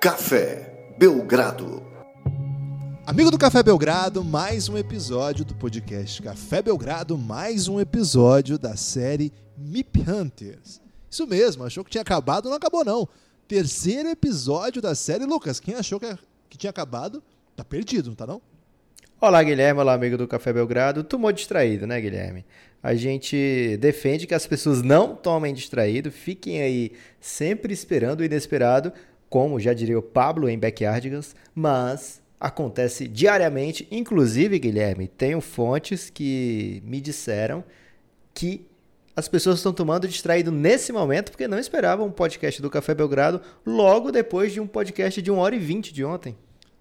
Café Belgrado. Amigo do Café Belgrado, mais um episódio do podcast Café Belgrado, mais um episódio da série MIP Hunters. Isso mesmo, achou que tinha acabado, não acabou não. Terceiro episódio da série. Lucas, quem achou que, que tinha acabado, tá perdido, não tá não? Olá, Guilherme. Olá, amigo do Café Belgrado. Tomou distraído, né, Guilherme? A gente defende que as pessoas não tomem distraído, fiquem aí sempre esperando o inesperado, como já diria o Pablo em Backyardigans, mas acontece diariamente. Inclusive, Guilherme, tenho fontes que me disseram que as pessoas estão tomando distraído nesse momento porque não esperavam um podcast do Café Belgrado logo depois de um podcast de 1 hora e 20 de ontem.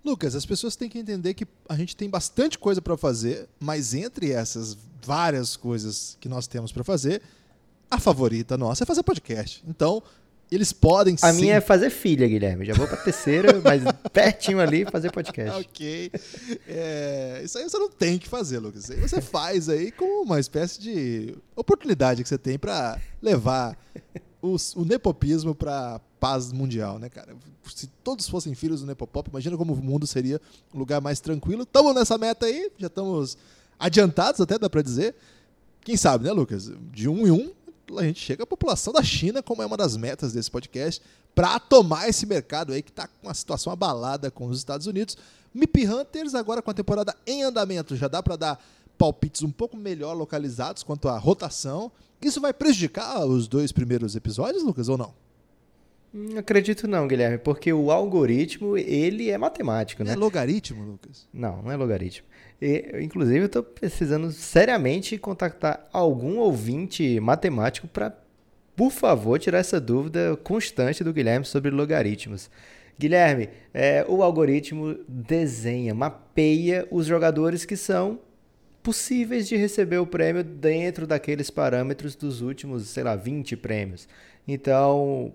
Lucas, as pessoas têm que entender que a gente tem bastante coisa para fazer, mas entre essas várias coisas que nós temos para fazer, a favorita nossa é fazer podcast. Então, eles podem A sim. minha é fazer filha, Guilherme. Já vou pra terceira, mas pertinho ali fazer podcast. ok. É, isso aí você não tem que fazer, Lucas. Você faz aí com uma espécie de oportunidade que você tem para levar os- o nepopismo para paz mundial, né, cara? Se todos fossem filhos do Nepopop, imagina como o mundo seria um lugar mais tranquilo. Estamos nessa meta aí, já estamos adiantados até, dá para dizer. Quem sabe, né, Lucas? De um em um, a gente chega à população da China, como é uma das metas desse podcast, para tomar esse mercado aí que está com uma situação abalada com os Estados Unidos. MIP Hunters, agora com a temporada em andamento, já dá para dar palpites um pouco melhor localizados quanto à rotação. Isso vai prejudicar os dois primeiros episódios, Lucas, ou não? Não acredito não, Guilherme, porque o algoritmo, ele é matemático, Não né? é logaritmo, Lucas? Não, não é logaritmo. E, inclusive, eu estou precisando seriamente contactar algum ouvinte matemático para, por favor, tirar essa dúvida constante do Guilherme sobre logaritmos. Guilherme, é, o algoritmo desenha, mapeia os jogadores que são possíveis de receber o prêmio dentro daqueles parâmetros dos últimos, sei lá, 20 prêmios. Então,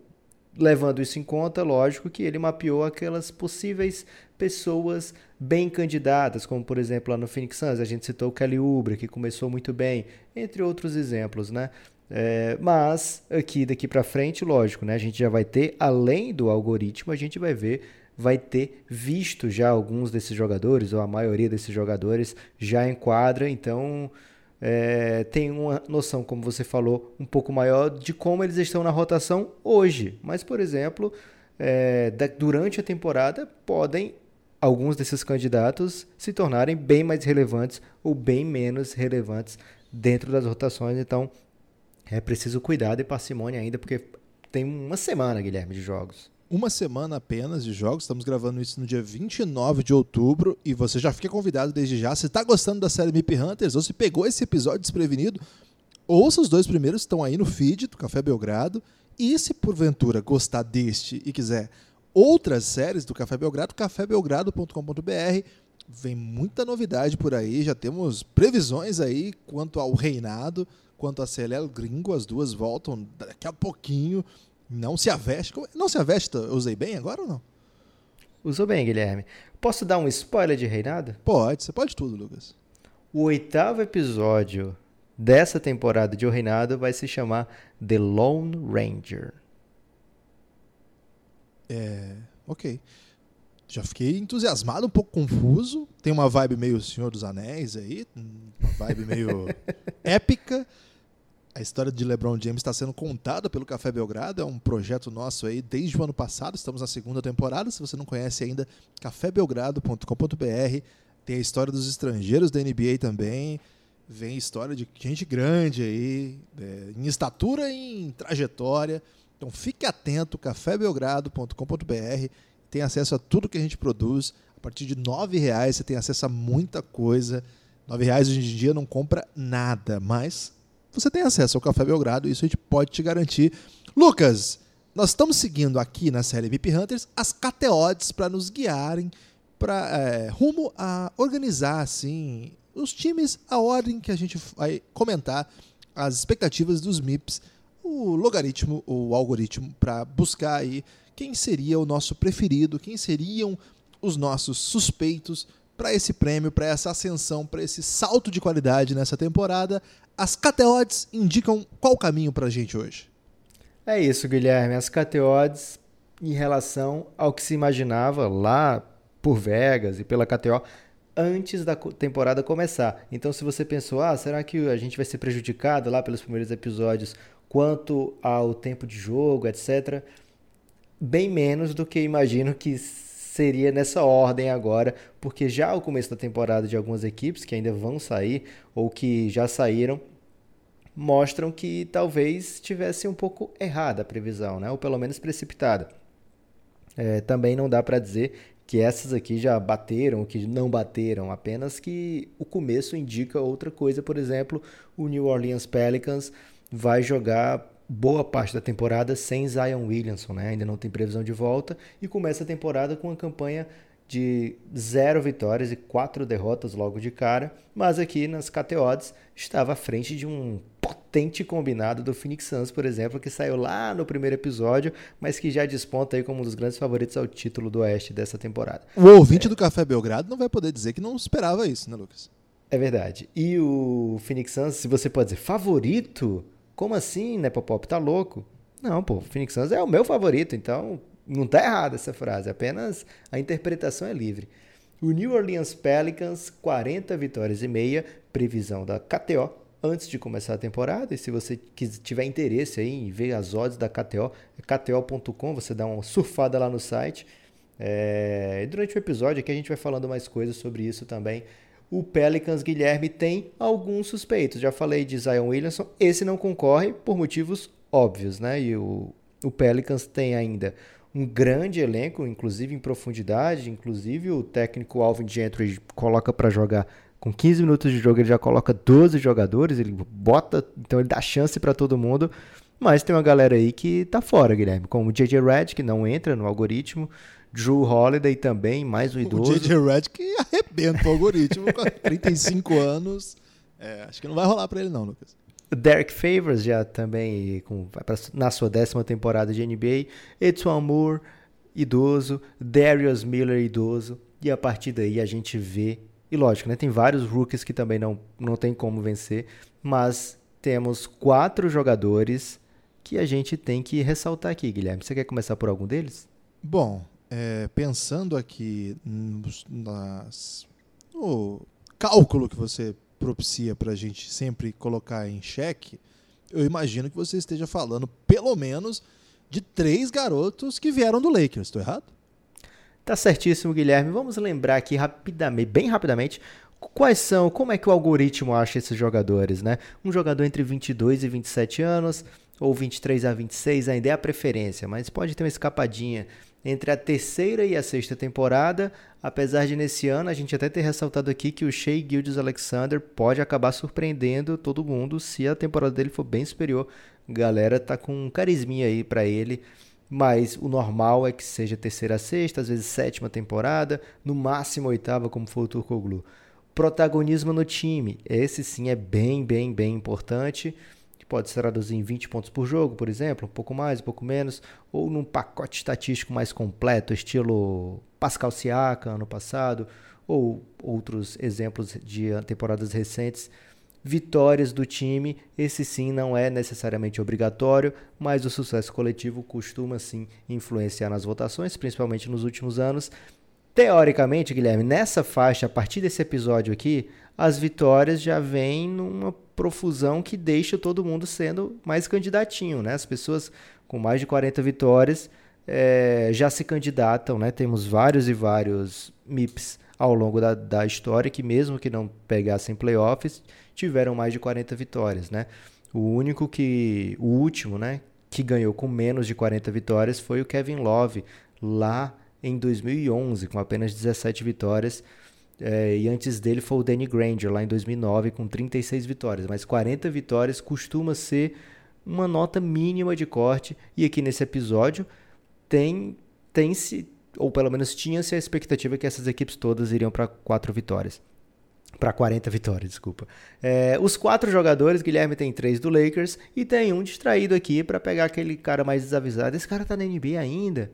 levando isso em conta, lógico que ele mapeou aquelas possíveis pessoas bem candidatas, como por exemplo lá no Phoenix Suns, a gente citou o Kelly Oubre, que começou muito bem, entre outros exemplos, né? É, mas aqui daqui para frente, lógico, né? A gente já vai ter, além do algoritmo, a gente vai ver, vai ter visto já alguns desses jogadores, ou a maioria desses jogadores já enquadra, então é, tem uma noção, como você falou, um pouco maior de como eles estão na rotação hoje. Mas, por exemplo, é, da- durante a temporada podem alguns desses candidatos se tornarem bem mais relevantes ou bem menos relevantes dentro das rotações. Então, é preciso cuidado e parcimônia ainda, porque tem uma semana, Guilherme, de jogos. uma semana apenas de jogos. Estamos gravando isso no dia 29 de outubro e você já fica convidado desde já. Se está gostando da série MIP Hunters ou se pegou esse episódio desprevenido, ouça os dois primeiros, estão aí no feed do Café Belgrado. E se porventura gostar deste e quiser outras séries do Café Belgrado, cafébelgrado.com.br. Vem muita novidade por aí, já temos previsões aí quanto ao reinado, quanto a Celel Gringo, as duas voltam daqui a pouquinho. Não se aveste. como- Não se aveste, eu usei bem agora ou não? Usou bem, Guilherme. Posso dar um spoiler de reinado? Pode, você pode tudo, Lucas. O oitavo episódio dessa temporada de O Reinado vai se chamar The Lone Ranger. É, ok. Já fiquei entusiasmado, um pouco confuso. Tem uma vibe meio Senhor dos Anéis aí, uma vibe meio épica. A história de LeBron James está sendo contada pelo Café Belgrado, é um projeto nosso aí desde o ano passado, estamos na segunda temporada. Se você não conhece ainda, cafébelgrado.com.br. Tem a história dos estrangeiros da NBA também. Vem história de gente grande aí, é, em estatura e em trajetória. Então fique atento, cafébelgrado.com.br. Tem acesso a tudo que a gente produz. A partir de R$ reais você tem acesso a muita coisa. R$ reais hoje em dia não compra nada, mas você tem acesso ao Café Belgrado, isso a gente pode te garantir. Lucas, nós estamos seguindo aqui na série VIP Hunters as cateodes para nos guiarem para é, rumo a organizar assim os times, a ordem que a gente vai comentar, as expectativas dos MIPs, o logaritmo, o algoritmo para buscar aí quem seria o nosso preferido, quem seriam os nossos suspeitos para esse prêmio, para essa ascensão, para esse salto de qualidade nessa temporada. As cateodes indicam qual caminho para a gente hoje? É isso, Guilherme. As KTOs em relação ao que se imaginava lá por Vegas e pela KTO antes da temporada começar. Então, se você pensou, ah, será que a gente vai ser prejudicado lá pelos primeiros episódios quanto ao tempo de jogo, etc., bem menos do que imagino que seria nessa ordem agora, porque já o começo da temporada de algumas equipes que ainda vão sair ou que já saíram mostram que talvez tivesse um pouco errada a previsão, né? ou pelo menos precipitada. É, também não dá para dizer que essas aqui já bateram ou que não bateram, apenas que o começo indica outra coisa. Por exemplo, o New Orleans Pelicans vai jogar boa parte da temporada sem Zion Williamson, né? ainda não tem previsão de volta, e começa a temporada com uma campanha de zero vitórias e quatro derrotas logo de cara, mas aqui nas KTOs estava à frente de um potente combinado do Phoenix Suns, por exemplo, que saiu lá no primeiro episódio, mas que já desponta aí como um dos grandes favoritos ao título do Oeste dessa temporada. O ouvinte é. do Café Belgrado não vai poder dizer que não esperava isso, né, Lucas? É verdade. E o Phoenix Suns, se você pode dizer favorito, como assim, né, Popop? Tá louco? Não, pô, Phoenix Suns é o meu favorito, então não tá errada essa frase, apenas a interpretação é livre. O New Orleans Pelicans, 40 vitórias e meia, previsão da KTO, antes de começar a temporada. E se você tiver interesse aí em ver as odds da KTO, é kto.com, você dá uma surfada lá no site. É... E durante o episódio aqui a gente vai falando mais coisas sobre isso também. O Pelicans Guilherme tem alguns suspeitos. Já falei de Zion Williamson, esse não concorre por motivos óbvios, né? E o, o Pelicans tem ainda um grande elenco, inclusive em profundidade, inclusive o técnico Alvin Gentry coloca para jogar com 15 minutos de jogo, ele já coloca 12 jogadores, ele bota, então ele dá chance para todo mundo. Mas tem uma galera aí que tá fora, Guilherme, como o JJ Red, que não entra no algoritmo, Drew Holiday também, mais um idoso. O JJ Red que arrebenta o algoritmo com 35 anos. É, acho que não vai rolar para ele não, Lucas. Derek Favors já também com, na sua décima temporada de NBA. Edson Moore, idoso. Darius Miller, idoso. E a partir daí a gente vê. E lógico, né, tem vários rookies que também não, não tem como vencer. Mas temos quatro jogadores que a gente tem que ressaltar aqui, Guilherme. Você quer começar por algum deles? Bom, é, pensando aqui nas, no cálculo que você propicia para a gente sempre colocar em xeque, eu imagino que você esteja falando, pelo menos, de três garotos que vieram do Lakers. Estou errado? Tá certíssimo, Guilherme. Vamos lembrar aqui rapidamente, bem rapidamente, quais são, como é que o algoritmo acha esses jogadores, né? Um jogador entre 22 e 27 anos, ou 23 a 26, ainda é a preferência, mas pode ter uma escapadinha entre a terceira e a sexta temporada, apesar de nesse ano a gente até ter ressaltado aqui que o Shea Gildes Alexander pode acabar surpreendendo todo mundo se a temporada dele for bem superior. Galera tá com um carisminha aí para ele, mas o normal é que seja terceira a sexta, às vezes sétima temporada, no máximo oitava, como foi o Turcoglu. Protagonismo no time, esse sim é bem, bem, bem importante pode se traduzir em 20 pontos por jogo, por exemplo, um pouco mais, um pouco menos, ou num pacote estatístico mais completo, estilo Pascal Siaka ano passado, ou outros exemplos de temporadas recentes. Vitórias do time, esse sim não é necessariamente obrigatório, mas o sucesso coletivo costuma sim influenciar nas votações, principalmente nos últimos anos. Teoricamente, Guilherme, nessa faixa, a partir desse episódio aqui, as vitórias já vêm numa profusão que deixa todo mundo sendo mais candidatinho, né? As pessoas com mais de 40 vitórias é, já se candidatam, né? Temos vários e vários MIPs ao longo da, da história que mesmo que não pegassem playoffs, tiveram mais de 40 vitórias, né? O único que, o último, né, que ganhou com menos de 40 vitórias foi o Kevin Love, lá em 2011, com apenas 17 vitórias. É, e antes dele foi o Danny Granger, lá em 2009, com 36 vitórias. Mas 40 vitórias costuma ser uma nota mínima de corte. E aqui nesse episódio tem, tem se, ou pelo menos tinha-se a expectativa que essas equipes todas iriam para 4 vitórias. Para 40 vitórias, desculpa. É, os quatro jogadores, Guilherme tem três do Lakers e tem um distraído aqui para pegar aquele cara mais desavisado. Esse cara tá na NBA ainda.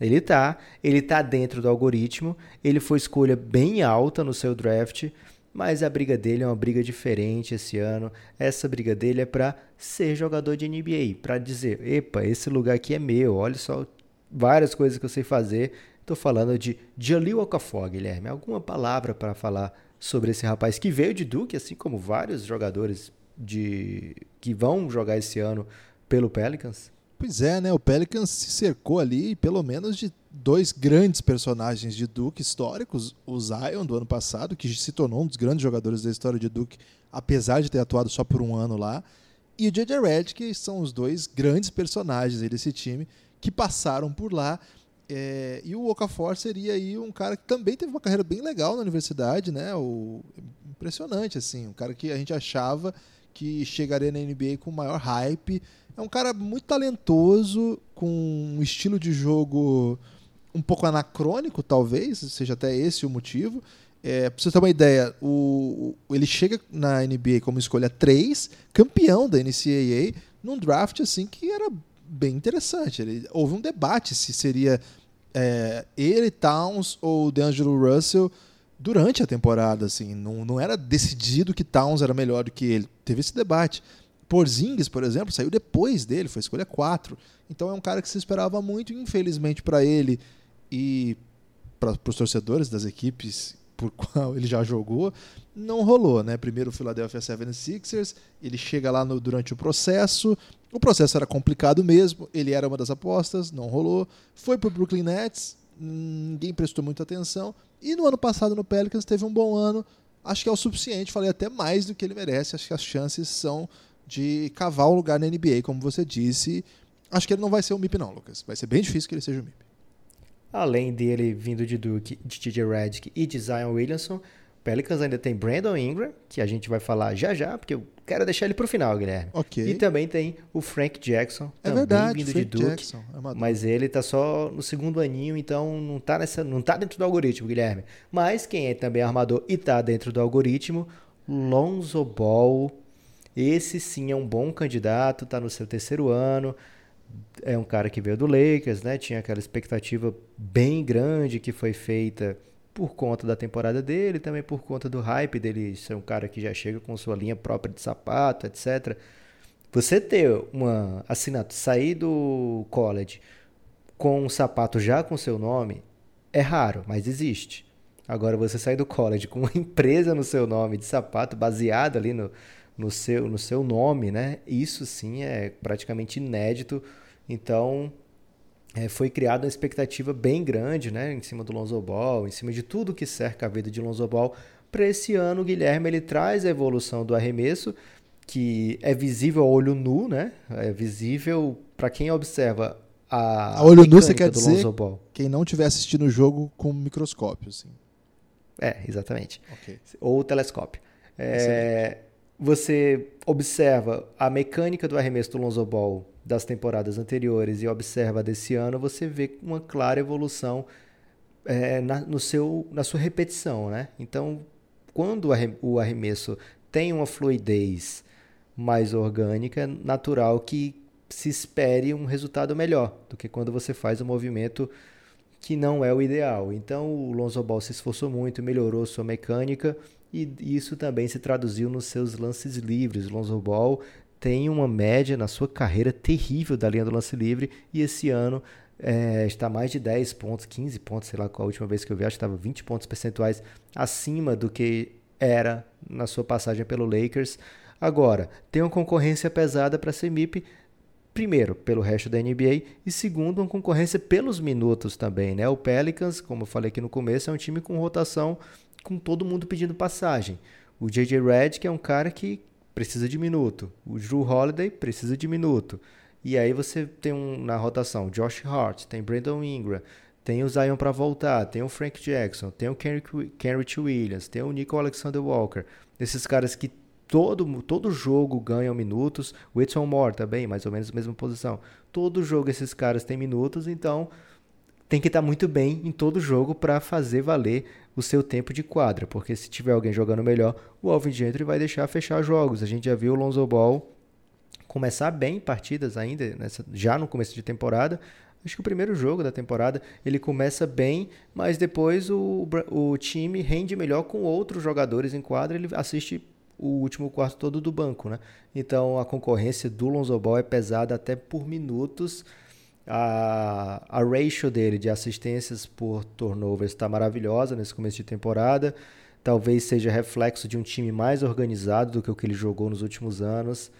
Ele tá, ele tá dentro do algoritmo, ele foi escolha bem alta no seu draft, mas a briga dele é uma briga diferente esse ano. Essa briga dele é para ser jogador de NBA, para dizer, epa, esse lugar aqui é meu, olha só várias coisas que eu sei fazer. Estou falando de Jalil Okafor, Guilherme. Alguma palavra para falar sobre esse rapaz que veio de Duke, assim como vários jogadores de que vão jogar esse ano pelo Pelicans? Pois é, né? O Pelicans se cercou ali pelo menos de dois grandes personagens de Duke históricos, o Zion do ano passado, que se tornou um dos grandes jogadores da história de Duke, apesar de ter atuado só por um ano lá, e o JJ Redick, que são os dois grandes personagens desse time que passaram por lá. É, e o Okafor seria aí um cara que também teve uma carreira bem legal na universidade, né? O, impressionante, assim, um cara que a gente achava que chegaria na NBA com maior hype. É um cara muito talentoso, com um estilo de jogo um pouco anacrônico, talvez, seja até esse o motivo. É, pra você ter uma ideia, o, ele chega na NBA como escolha 3, campeão da NCAA, num draft assim que era bem interessante. Ele, houve um debate se seria é, ele, Towns ou DeAngelo Russell durante a temporada. Assim, não, não era decidido que Towns era melhor do que ele. Teve esse debate. Porzingis, por exemplo, saiu depois dele, foi escolha 4. Então é um cara que se esperava muito, infelizmente para ele e para os torcedores das equipes por qual ele já jogou, não rolou, né? Primeiro o Philadelphia 76ers, ele chega lá no, durante o processo, o processo era complicado mesmo, ele era uma das apostas, não rolou. Foi para o Brooklyn Nets, ninguém prestou muita atenção, e no ano passado no Pelicans teve um bom ano, acho que é o suficiente, falei até mais do que ele merece, acho que as chances são de cavar um lugar na NBA, como você disse. Acho que ele não vai ser o MIP não, Lucas. Vai ser bem difícil que ele seja o MIP. Além dele vindo de Duke, de TJ Redick e de Zion Williamson, Pelicans ainda tem Brandon Ingram, que a gente vai falar já já, porque eu quero deixar ele para o final, Guilherme. Ok. E também tem o Frank Jackson, é também verdade, vindo Frank de Duke, Jackson, é mas ele tá só no segundo aninho, então não tá, nessa, não tá dentro do algoritmo, Guilherme. Mas quem é também armador e tá dentro do algoritmo, Lonzo Ball. Esse sim é um bom candidato, tá no seu terceiro ano é um cara que veio do Lakers, né? Tinha aquela expectativa bem grande que foi feita por conta da temporada dele, também por conta do hype dele ser um cara que já chega com sua linha própria de sapato, etc. Você ter uma assinatura, sair do college com um sapato já com seu nome é raro, mas existe. Agora você sair do college com uma empresa no seu nome de sapato baseado ali no, no seu, no seu nome, né? Isso sim é praticamente inédito. Então, é, foi criada uma expectativa bem grande, né? Em cima do Lonzo Ball, em cima de tudo que cerca a vida de Lonzo Ball. Para esse ano, o Guilherme ele traz a evolução do arremesso, que é visível ao olho nu, né? É visível para quem observa a, a olho nu você quer dizer quem não tiver assistindo o jogo com microscópio, assim. É, exatamente. Ok. Ou telescópio. É, você observa a mecânica do arremesso do Lonzo Ball das temporadas anteriores e observa desse ano, você vê uma clara evolução é, na, no seu, na sua repetição. Né? Então, quando o arremesso tem uma fluidez mais orgânica, natural que se espere um resultado melhor do que quando você faz um movimento que não é o ideal. Então, o Lonzo Ball se esforçou muito, melhorou sua mecânica e isso também se traduziu nos seus lances livres. Lonzo Ball tem uma média na sua carreira terrível da linha do lance livre e esse ano é, está mais de 10 pontos, 15 pontos, sei lá qual a última vez que eu vi, acho que estava 20 pontos percentuais acima do que era na sua passagem pelo Lakers. Agora, tem uma concorrência pesada para ser MIP, primeiro, pelo resto da NBA e segundo, uma concorrência pelos minutos também, né? O Pelicans, como eu falei aqui no começo, é um time com rotação com todo mundo pedindo passagem. O J.J. Redick é um cara que precisa de minuto. O Drew Holiday precisa de minuto. E aí você tem um, na rotação Josh Hart, tem Brandon Ingram, tem o Zion para voltar, tem o Frank Jackson, tem o Kenrich Williams, tem o Nico Alexander Walker. Esses caras que todo, todo jogo ganham minutos. O Edson Moore também, mais ou menos a mesma posição. Todo jogo esses caras têm minutos, então tem que estar muito bem em todo jogo para fazer valer o seu tempo de quadra, porque se tiver alguém jogando melhor, o Alvin Gentry vai deixar fechar jogos. A gente já viu o Lonzo Ball começar bem partidas ainda, nessa, já no começo de temporada. Acho que o primeiro jogo da temporada ele começa bem, mas depois o, o time rende melhor com outros jogadores em quadra. Ele assiste o último quarto todo do banco, né? Então a concorrência do Lonzo Ball é pesada até por minutos A, a ratio dele de assistências por turnovers está maravilhosa nesse começo de temporada. Talvez seja reflexo de um time mais organizado do que o que ele jogou nos últimos anos.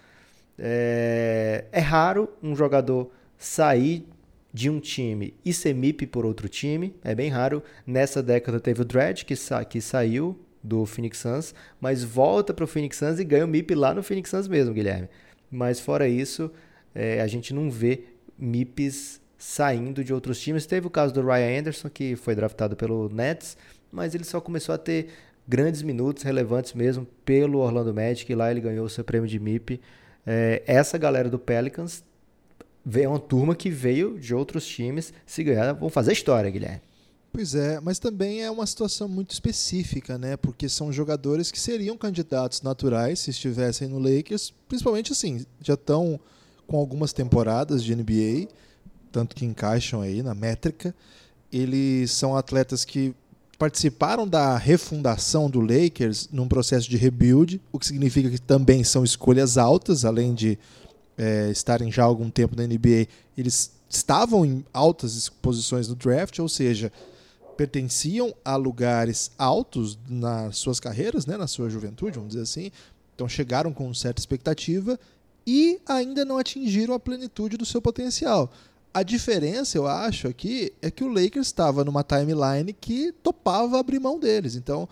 É, é raro um jogador sair de um time e ser MIP por outro time. É bem raro. Nessa década teve o Dredd, que, sa que saiu do Phoenix Suns, mas volta para o Phoenix Suns e ganha o MIP lá no Phoenix Suns mesmo, Guilherme. Mas fora isso, é, a gente não vê MIPs saindo de outros times. Teve o caso do Ryan Anderson, que foi draftado pelo Nets, mas ele só começou a ter grandes minutos relevantes mesmo pelo Orlando Magic, e lá ele ganhou o seu prêmio de MIP. É, essa galera do Pelicans é uma turma que veio de outros times, se ganhar, vão fazer história, Guilherme. Pois é, mas também é uma situação muito específica, né? Porque são jogadores que seriam candidatos naturais se estivessem no Lakers, principalmente assim, já estão com algumas temporadas de NBA, tanto que encaixam aí na métrica. Eles são atletas que participaram da refundação do Lakers num processo de rebuild, o que significa que também são escolhas altas, além de é, estarem já há algum tempo na NBA, eles estavam em altas posições no draft, ou seja, pertenciam a lugares altos nas suas carreiras, né, na sua juventude, vamos dizer assim. Então chegaram com certa expectativa e ainda não atingiram a plenitude do seu potencial. A diferença, eu acho, aqui é que o Lakers estava numa timeline que topava abrir mão deles. Então,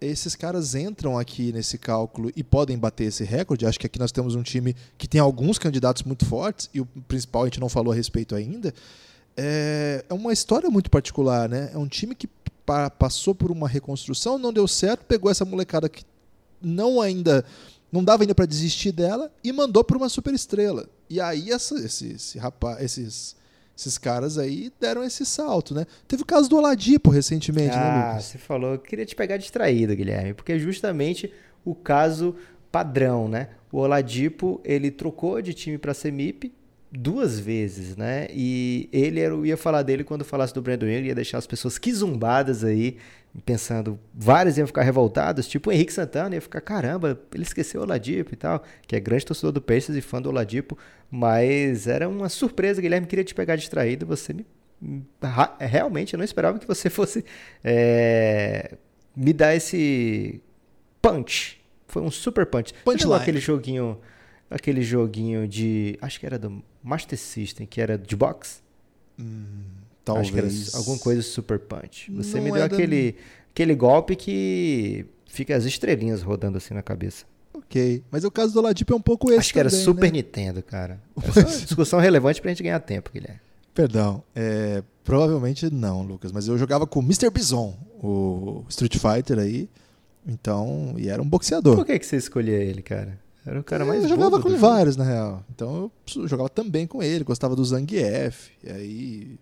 esses caras entram aqui nesse cálculo e podem bater esse recorde. Acho que aqui nós temos um time que tem alguns candidatos muito fortes, e o principal a gente não falou a respeito ainda. É, é uma história muito particular, né? É um time que passou por uma reconstrução, não deu certo, pegou essa molecada que não ainda não dava ainda para desistir dela e mandou para uma super estrela. E aí essa, esse, esse rapaz, esses esses caras aí deram esse salto, né? Teve o caso do Oladipo recentemente, ah, né, Lucas? Ah, você falou, eu queria te pegar distraído, Guilherme, porque é justamente o caso padrão, né? O Oladipo, ele trocou de time para ser MIP, duas vezes, né? E ele era, eu ia falar dele quando falasse do Brandon Ingram, ia deixar as pessoas quizumbadas aí, pensando, vários iam ficar revoltados, tipo o Henrique Santana ia ficar, caramba, ele esqueceu o Oladipo e tal, que é grande torcedor do Pacers e fã do Oladipo, mas era uma surpresa, Guilherme, queria te pegar distraído, você me realmente eu não esperava que você fosse é, me dar esse punch. Foi um super punch. Punch aquele joguinho aquele joguinho de. Acho que era do Master System, que era de box. Hum, talvez. Acho que era alguma coisa Super Punch. Você Não me deu aquele, aquele golpe que fica as estrelinhas rodando assim na cabeça. Ok. Mas o caso do Oladipo é um pouco esse Acho que também, era Super né? Nintendo, cara. Essa é uma discussão relevante pra gente ganhar tempo, Guilherme. Perdão. É, provavelmente não, Lucas. Mas eu jogava com o Mr. Bison, o Street Fighter aí. Então, e era um boxeador. Por que, que você escolhia ele, cara? Era o cara mais Eu jogava com vários, na real. Então eu jogava também com ele, gostava do Zangief. E aí.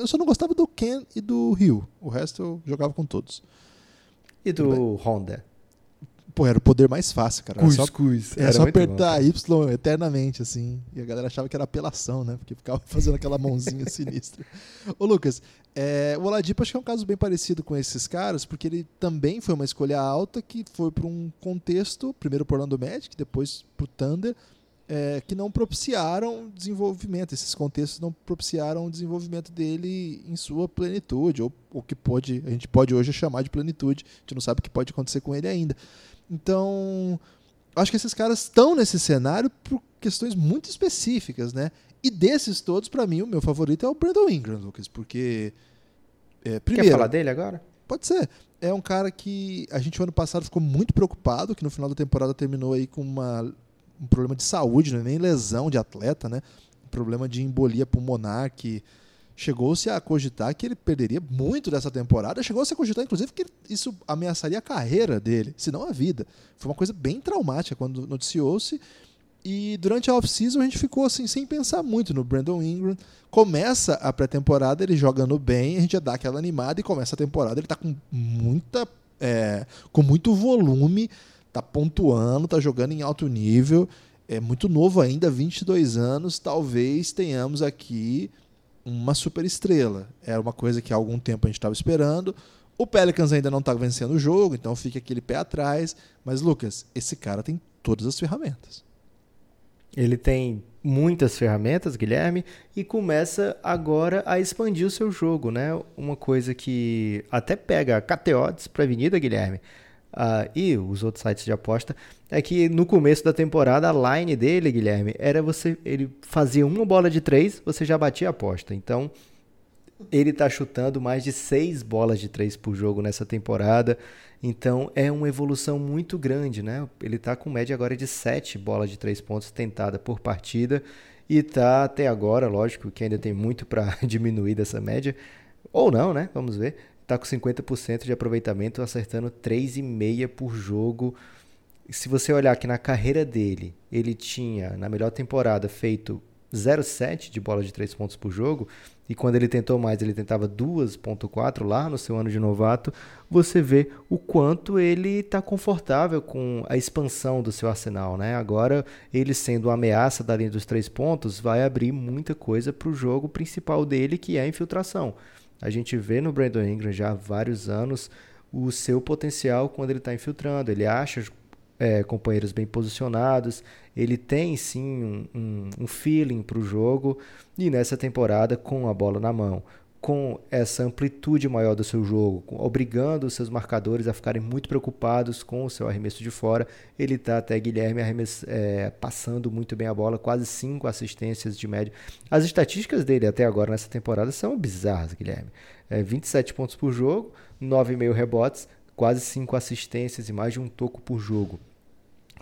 Eu só não gostava do Ken e do Ryu. O resto eu jogava com todos. E do Honda? Pô, era o poder mais fácil, cara. Era só, Era, era só apertar bom, Y eternamente, assim. E a galera achava que era apelação, né? Porque ficava fazendo aquela mãozinha sinistra. Ô, Lucas, é, o Oladipo acho que é um caso bem parecido com esses caras, porque ele também foi uma escolha alta que foi para um contexto, primeiro por Orlando Magic, depois para o Thunder, é, que não propiciaram desenvolvimento. Esses contextos não propiciaram o desenvolvimento dele em sua plenitude, ou o que pode, a gente pode hoje chamar de plenitude. A gente não sabe o que pode acontecer com ele ainda. Então, acho que esses caras estão nesse cenário por questões muito específicas, né? E desses todos, para mim, o meu favorito é o Brandon Ingram, Lucas, porque. É, primeiro, Quer falar dele agora? Pode ser. É um cara que a gente, no ano passado, ficou muito preocupado, que no final da temporada terminou aí com uma, um problema de saúde, é nem lesão de atleta, né? Problema de embolia pulmonar que chegou-se a cogitar que ele perderia muito dessa temporada, chegou-se a cogitar, inclusive, que isso ameaçaria a carreira dele, se não a vida. Foi uma coisa bem traumática quando noticiou-se. E durante a off-season a gente ficou assim, sem pensar muito no Brandon Ingram. Começa a pré-temporada ele jogando bem, a gente já dá aquela animada e começa a temporada ele está com muita. É, com muito volume, tá pontuando, tá jogando em alto nível. É muito novo ainda, 22 anos. Talvez tenhamos aqui uma super estrela. Era uma coisa que há algum tempo a gente estava esperando. O Pelicans ainda não está vencendo o jogo, então fica aquele pé atrás. Mas, Lucas, esse cara tem todas as ferramentas. Ele tem muitas ferramentas, Guilherme, e começa agora a expandir o seu jogo, né? Uma coisa que até pega a KTO desprevenida, Guilherme, uh, e os outros sites de aposta, é que no começo da temporada a line dele, Guilherme, era você, ele fazia uma bola de três, você já batia a aposta. Então ele está chutando mais de seis bolas de três por jogo nessa temporada. Então é uma evolução muito grande, né? Ele está com média agora de sete bolas de três pontos tentada por partida e está até agora, lógico que ainda tem muito para diminuir dessa média, ou não, né? Vamos ver. Está com 50% de aproveitamento, acertando 3,5 por jogo. Se você olhar aqui na carreira dele, ele tinha, na melhor temporada, feito 0,7 de bola de 3 pontos por jogo, e quando ele tentou mais, ele tentava 2.4 lá no seu ano de novato, você vê o quanto ele está confortável com a expansão do seu arsenal. Né? Agora, ele sendo uma ameaça da linha dos três pontos, vai abrir muita coisa para o jogo principal dele, que é a infiltração. A gente vê no Brandon Ingram já há vários anos o seu potencial quando ele está infiltrando. Ele acha é, companheiros bem posicionados, ele tem sim um, um, um feeling para o jogo. E nessa temporada com a bola na mão, com essa amplitude maior do seu jogo, obrigando os seus marcadores a ficarem muito preocupados com o seu arremesso de fora, ele está até Guilherme é, passando muito bem a bola, quase cinco assistências de média. As estatísticas dele até agora nessa temporada são bizarras, Guilherme. É, 27 pontos por jogo, 9,5 rebotes, quase cinco assistências e mais de um toco por jogo.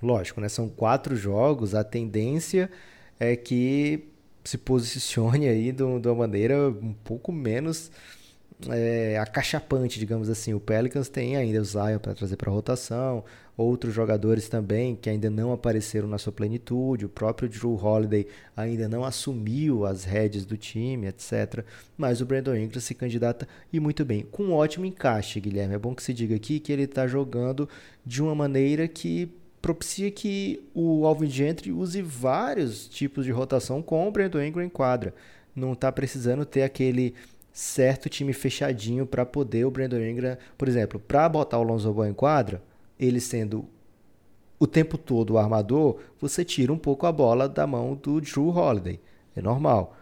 Lógico, né? São quatro jogos, a tendência é que se posicione aí de uma maneira um pouco menos é, acachapante, digamos assim. O Pelicans tem ainda o Zion para trazer para rotação, outros jogadores também que ainda não apareceram na sua plenitude, o próprio Drew Holiday ainda não assumiu as rédeas do time, etc. Mas o Brandon Ingram se candidata e muito bem, com um ótimo encaixe, Guilherme. É bom que se diga aqui que ele está jogando de uma maneira que propicia que o Alvin Gentry use vários tipos de rotação com o Brandon Ingram em quadra. Não está precisando ter aquele certo time fechadinho para poder o Brandon Ingram, por exemplo, para botar o Lonzo Ball em quadra, ele sendo o tempo todo o armador, você tira um pouco a bola da mão do Drew Holiday. É normal.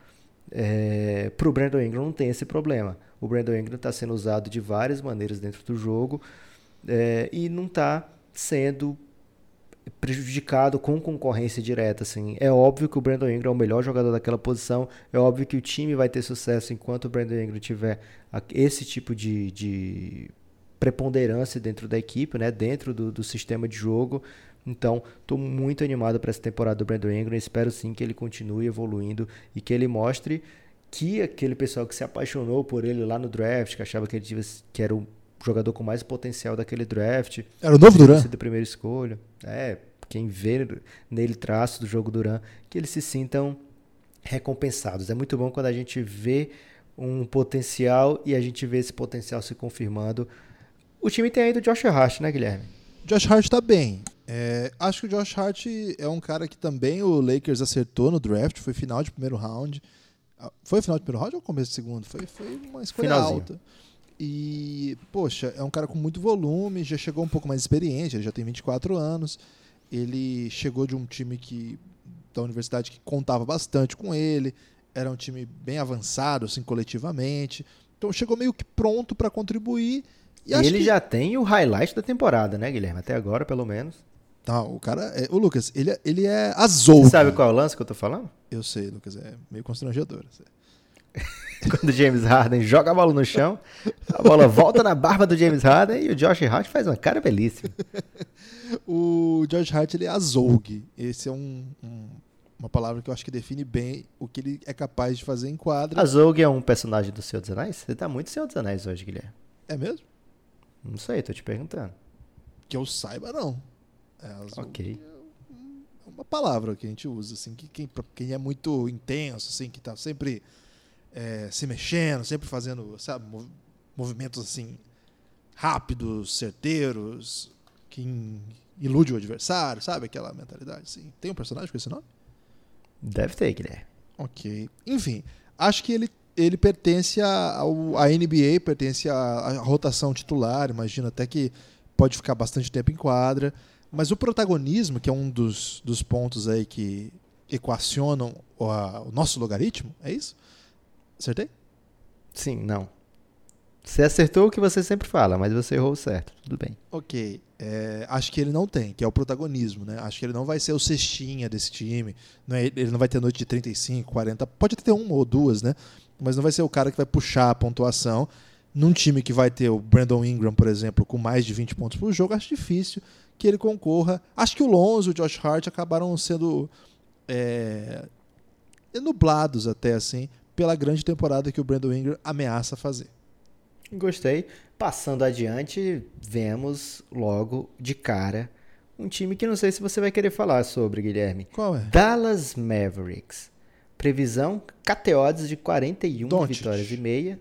É, para o Brandon Ingram não tem esse problema. O Brandon Ingram está sendo usado de várias maneiras dentro do jogo é, e não está sendo prejudicado com concorrência direta, assim. É óbvio que o Brandon Ingram é o melhor jogador daquela posição, é óbvio que o time vai ter sucesso enquanto o Brandon Ingram tiver esse tipo de, de preponderância dentro da equipe, né, dentro do, do sistema de jogo. Então, estou muito animado para essa temporada do Brandon Ingram. Espero sim que ele continue evoluindo e que ele mostre que aquele pessoal que se apaixonou por ele lá no draft, que achava que ele tivesse, que era o jogador com mais potencial daquele draft. Era o novo Duran? da primeira escolha. É, quem vê nele traço do jogo Duran, que eles se sintam recompensados. É muito bom quando a gente vê um potencial e a gente vê esse potencial se confirmando. O time tem aí do Josh Hart, né, Guilherme? Josh Hart tá bem. É, acho que o Josh Hart é um cara que também o Lakers acertou no draft, foi final de primeiro round. Ah, foi final de primeiro round ou começo do segundo? Foi, foi uma escolha Finalzinho. alta. E, poxa, é um cara com muito volume, já chegou um pouco mais experiente, ele já tem 24 anos. Ele chegou de um time que da universidade que contava bastante com ele, era um time bem avançado, assim, coletivamente. Então chegou meio que pronto para contribuir. E, e ele que... já tem o highlight da temporada, né, Guilherme? Até agora, pelo menos. Tá, o cara. É, o Lucas, ele, é, ele é azul. Você sabe qual é o lance que eu tô falando? Eu sei, Lucas, é meio constrangedor. quando o James Harden joga a bola no chão, a bola volta na barba do James Harden e o Josh Hart faz uma cara belíssima. o Josh Hart ele é azougue. Esse é um, um, uma palavra que eu acho que define bem o que ele é capaz de fazer em quadra. Azougue é um personagem do Senhor dos Anéis? Você tá muito Senhor dos Anéis hoje, Guilherme. É mesmo? Não sei, tô te perguntando. Que eu saiba, não. É, ok. É uma palavra que a gente usa, assim, que quem, quem é muito intenso, assim, que tá sempre é, se mexendo, sempre fazendo, sabe, movimentos assim rápidos, certeiros, que ilude o adversário, sabe? Aquela mentalidade. Assim. Tem um personagem com esse nome? Deve ter, Guilherme. Ok. Enfim, acho que ele, ele pertence ao, à NBA, pertence à, à rotação titular, imagino até que pode ficar bastante tempo em quadra. Mas o protagonismo, que é um dos, dos pontos aí que equacionam o, a- o nosso logaritmo? É isso? Acertei? Sim, não. Você acertou o que você sempre fala, mas você errou certo. Tudo bem. Ok. É, acho que ele não tem, que é o protagonismo, né? Acho que ele não vai ser o cestinha desse time. Não é- ele não vai ter noite de 35, 40. Pode até ter uma ou duas, né? Mas não vai ser o cara que vai puxar a pontuação. Num time que vai ter o Brandon Ingram, por exemplo, com mais de 20 pontos por jogo, acho difícil que ele concorra. Acho que o Lonzo e o Josh Hart acabaram sendo é, nublados até assim pela grande temporada que o Brandon Ingram ameaça fazer. Gostei. Passando adiante, vemos logo de cara um time que não sei se você vai querer falar sobre, Guilherme. Qual é? Dallas Mavericks. Previsão KTODs de 41 Doncic. vitórias e meia.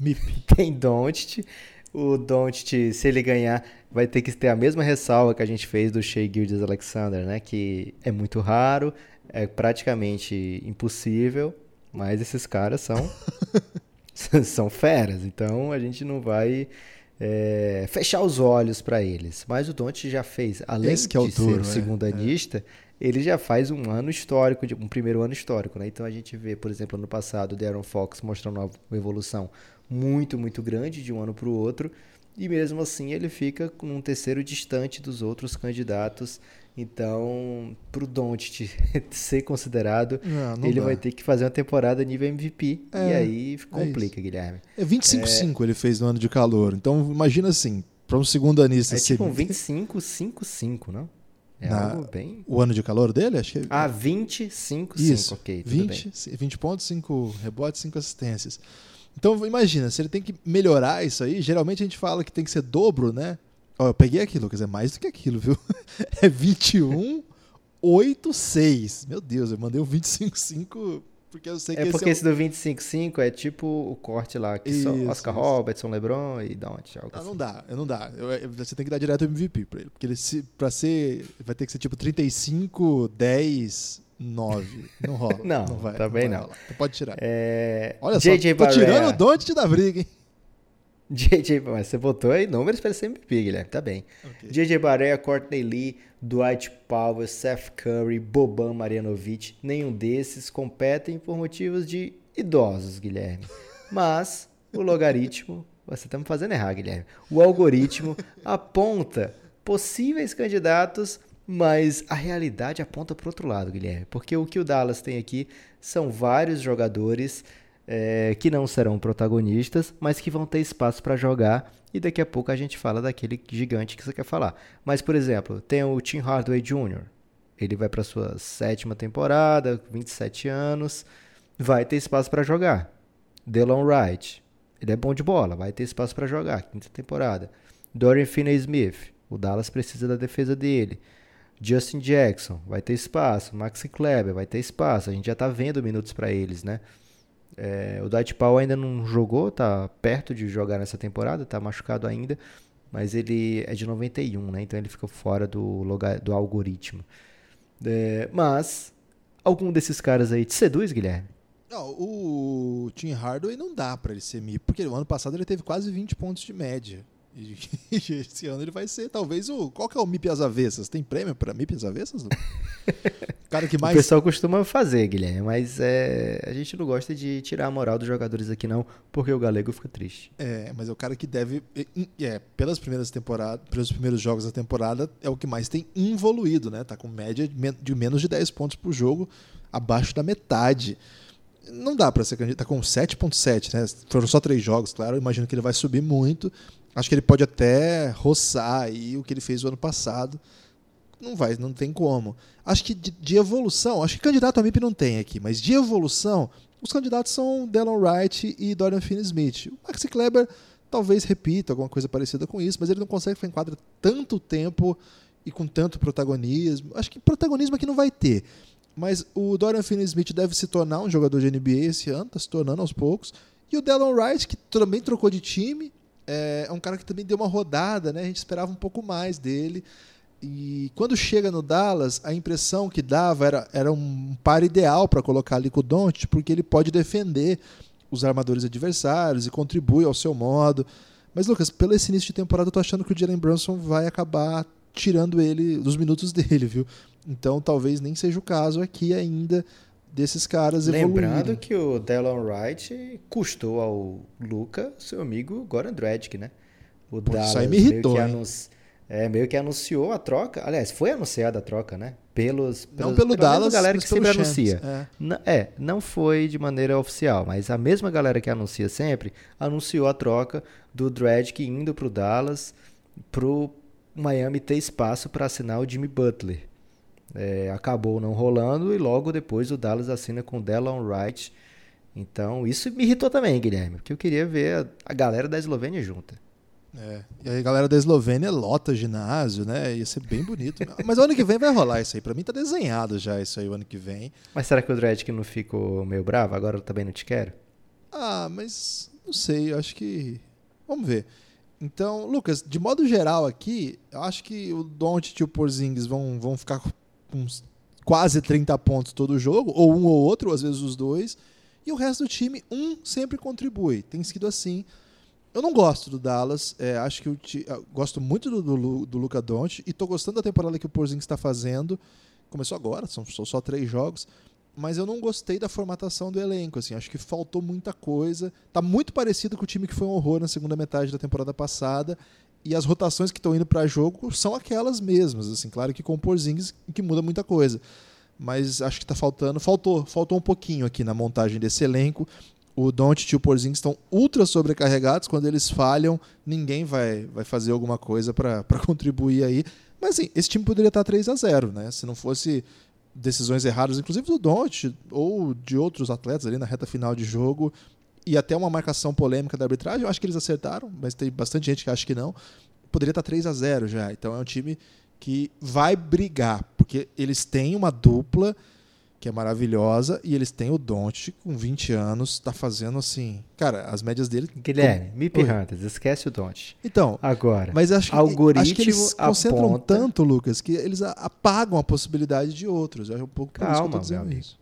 MIP. Tem Doncic. O Doncic, se ele ganhar, vai ter que ter a mesma ressalva que a gente fez do Shea Gildas Alexander, né? Que é muito raro, é praticamente impossível, mas esses caras são são feras, então a gente não vai é, fechar os olhos para eles. Mas o Doncic já fez, além Esse que é o de duro, ser é, segundo anista, ele já faz um ano histórico, um primeiro ano histórico, né? Então a gente vê, por exemplo, ano passado, o Darren Fox mostrando uma evolução muito, muito grande de um ano para o outro, e mesmo assim ele fica com um terceiro distante dos outros candidatos. Então, para o Doncic ser considerado, Não, não ele dá. vai ter que fazer uma temporada nível MVP, e É, aí complica, Guilherme. É 25-5 ele fez no ano de calor. Então imagina assim, para um segundo anista É tipo um 25-5-5, não? É Na- algo bem... o ano de calor dele, acho que é Ah, 25-5, isso. ok, tudo bem. 20, 20 pontos, 5 rebotes, 5 assistências. Então imagina, se ele tem que melhorar isso aí, geralmente a gente fala que tem que ser dobro, né? Ó, eu peguei aqui, Lucas, é mais do que aquilo, viu? É 21 8 6. Meu Deus, eu mandei um 25 5 porque eu sei que É esse porque é esse do 25-5 é tipo o corte lá, que só Isso, Oscar isso. Robertson, LeBron e Don't, algo Não, assim. não dá, não dá. Eu- eu- você tem que dar direto o MVP pra ele. Porque ele, se, pra ser. Vai ter que ser tipo 35, 10, 9. Não rola. Não, vai, também vai não. rolar. Então pode tirar. É... Olha JJ só, tô tirando o Don't da briga, hein? JJ, mas você botou aí números para ser MVP, Guilherme, tá bem. Ok. JJ Barea, Courtney Lee, Dwight Powell, Seth Curry, Boban Marjanovic, nenhum desses competem por motivos de idosos, Guilherme. Mas o logaritmo, você tá me fazendo errar, Guilherme. O algoritmo aponta possíveis candidatos, mas a realidade aponta para outro lado, Guilherme. Porque o que o Dallas tem aqui são vários jogadores é, que não serão protagonistas, mas que vão ter espaço para jogar. E daqui a pouco a gente fala daquele gigante que você quer falar. Mas, por exemplo, tem o Tim Hardaway Jr. Ele vai para sua sétima temporada, 27 anos, vai ter espaço para jogar. Delon Wright, ele é bom de bola, vai ter espaço para jogar, quinta temporada. Dorian Finney-Smith, o Dallas precisa da defesa dele. Justin Jackson, vai ter espaço. Maxi Kleber, vai ter espaço. A gente já tá vendo minutos para eles, né? É, o Dwight Powell ainda não jogou, tá perto de jogar nessa temporada, tá machucado ainda, mas ele é de 91, né? Então ele ficou fora do, loga- do algoritmo. É, mas, algum desses caras aí te seduz, Guilherme? Não, o Tim Hardaway não dá pra ele ser MIP, porque o ano passado ele teve quase 20 pontos de média. E esse ano ele vai ser talvez o. Qual que é o MIP às avessas? Tem prêmio pra MIP às avessas? O cara que O mais. pessoal costuma fazer, Guilherme, mas é, a gente não gosta de tirar a moral dos jogadores aqui não, porque o galego fica triste. É, mas é o cara que deve. É, pelas primeiras temporadas, pelos primeiros jogos da temporada, é o que mais tem evoluído, né? Tá com média de men- de menos de 10 pontos por jogo, abaixo da metade. Não dá pra ser candidato. Tá com 7,7, né? Foram só três jogos, claro. Eu imagino que ele vai subir muito. Acho que ele pode até roçar aí o que ele fez o ano passado. Não vai, não tem como. Acho que de, de evolução, acho que candidato a MIP não tem aqui, mas de evolução, os candidatos são Delon Wright e Dorian Finney-Smith. O Maxi Kleber talvez repita alguma coisa parecida com isso, mas ele não consegue ficar em quadra tanto tempo e com tanto protagonismo. Acho que protagonismo aqui não vai ter. Mas o Dorian Finney-Smith deve se tornar um jogador de NBA esse ano, está se tornando aos poucos. E o Delon Wright, que também trocou de time, é, é um cara que também deu uma rodada, né? A gente esperava um pouco mais dele. E quando chega no Dallas, a impressão que dava era, era um par ideal para colocar ali com o Doncic, porque ele pode defender os armadores adversários e contribui ao seu modo. Mas, Lucas, pelo esse início de temporada, eu tô achando que o Jalen Brunson vai acabar tirando ele dos minutos dele, viu? Então talvez nem seja o caso aqui ainda desses caras evoluírem. Lembrando que o Delon Wright custou ao Luca seu amigo Goran Dragic, né? O Pô, Dallas isso aí me irritou, meio, é, meio que anunciou a troca. Aliás, foi anunciada a troca, né? Pelos, Não pelos- pelo pela mesma Dallas, galera que pelo sempre Shams. anuncia. É. N- É, não foi de maneira oficial, mas a mesma galera que anuncia sempre anunciou a troca do Dragic indo pro Dallas, pro Miami ter espaço para assinar o Jimmy Butler. É, acabou não rolando e logo depois o Dallas assina com o Delon Wright. Então isso me irritou também, Guilherme, porque eu queria ver a, a galera da Eslovênia junta. É. E aí a galera da Eslovênia lota ginásio, né? Ia ser bem bonito. Mas o ano que vem vai rolar isso aí. Pra mim tá desenhado já isso aí o ano que vem. Mas será que o Dragic não ficou meio bravo? Agora eu também não te quero? Ah, mas não sei, eu acho que. Vamos ver. Então, Lucas, de modo geral aqui, eu acho que o Doncic e o Porzingis vão, vão ficar com quase 30 pontos todo jogo, ou um ou outro, ou às vezes os dois. E o resto do time, um sempre contribui. Tem sido assim. Eu não gosto do Dallas, é, acho que eu ti- eu gosto muito do, do, do Luca Doncic e tô gostando da temporada que o Porzingis está fazendo. Começou agora, são, são só três jogos, mas eu não gostei da formatação do elenco, assim, acho que faltou muita coisa. Tá muito parecido com o time que foi um horror na segunda metade da temporada passada. E as rotações que estão indo para jogo são aquelas mesmas, assim, claro que com o Porzingis que muda muita coisa. Mas acho que tá faltando, faltou, faltou um pouquinho aqui na montagem desse elenco. O Doncic e o Porzingis estão ultra sobrecarregados, quando eles falham, ninguém vai, vai fazer alguma coisa para contribuir aí. Mas assim, esse time poderia estar 3 a 0 né? Se não fosse decisões erradas, inclusive do Doncic ou de outros atletas ali na reta final de jogo e até uma marcação polêmica da arbitragem, eu acho que eles acertaram, mas tem bastante gente que acha que não. Poderia estar 3 a 0 já. Então é um time que vai brigar, porque eles têm uma dupla que é maravilhosa e eles têm o Doncic com 20 anos, tá fazendo assim, cara, as médias dele Guilherme, Mip Oi. Hunters, esquece o Don't. Então, Agora, mas acho que, Algoritmo acho que eles concentram aponta- tanto, Lucas, que eles apagam a possibilidade de outros. É um pouco por isso que eu Calma, tô dizendo isso.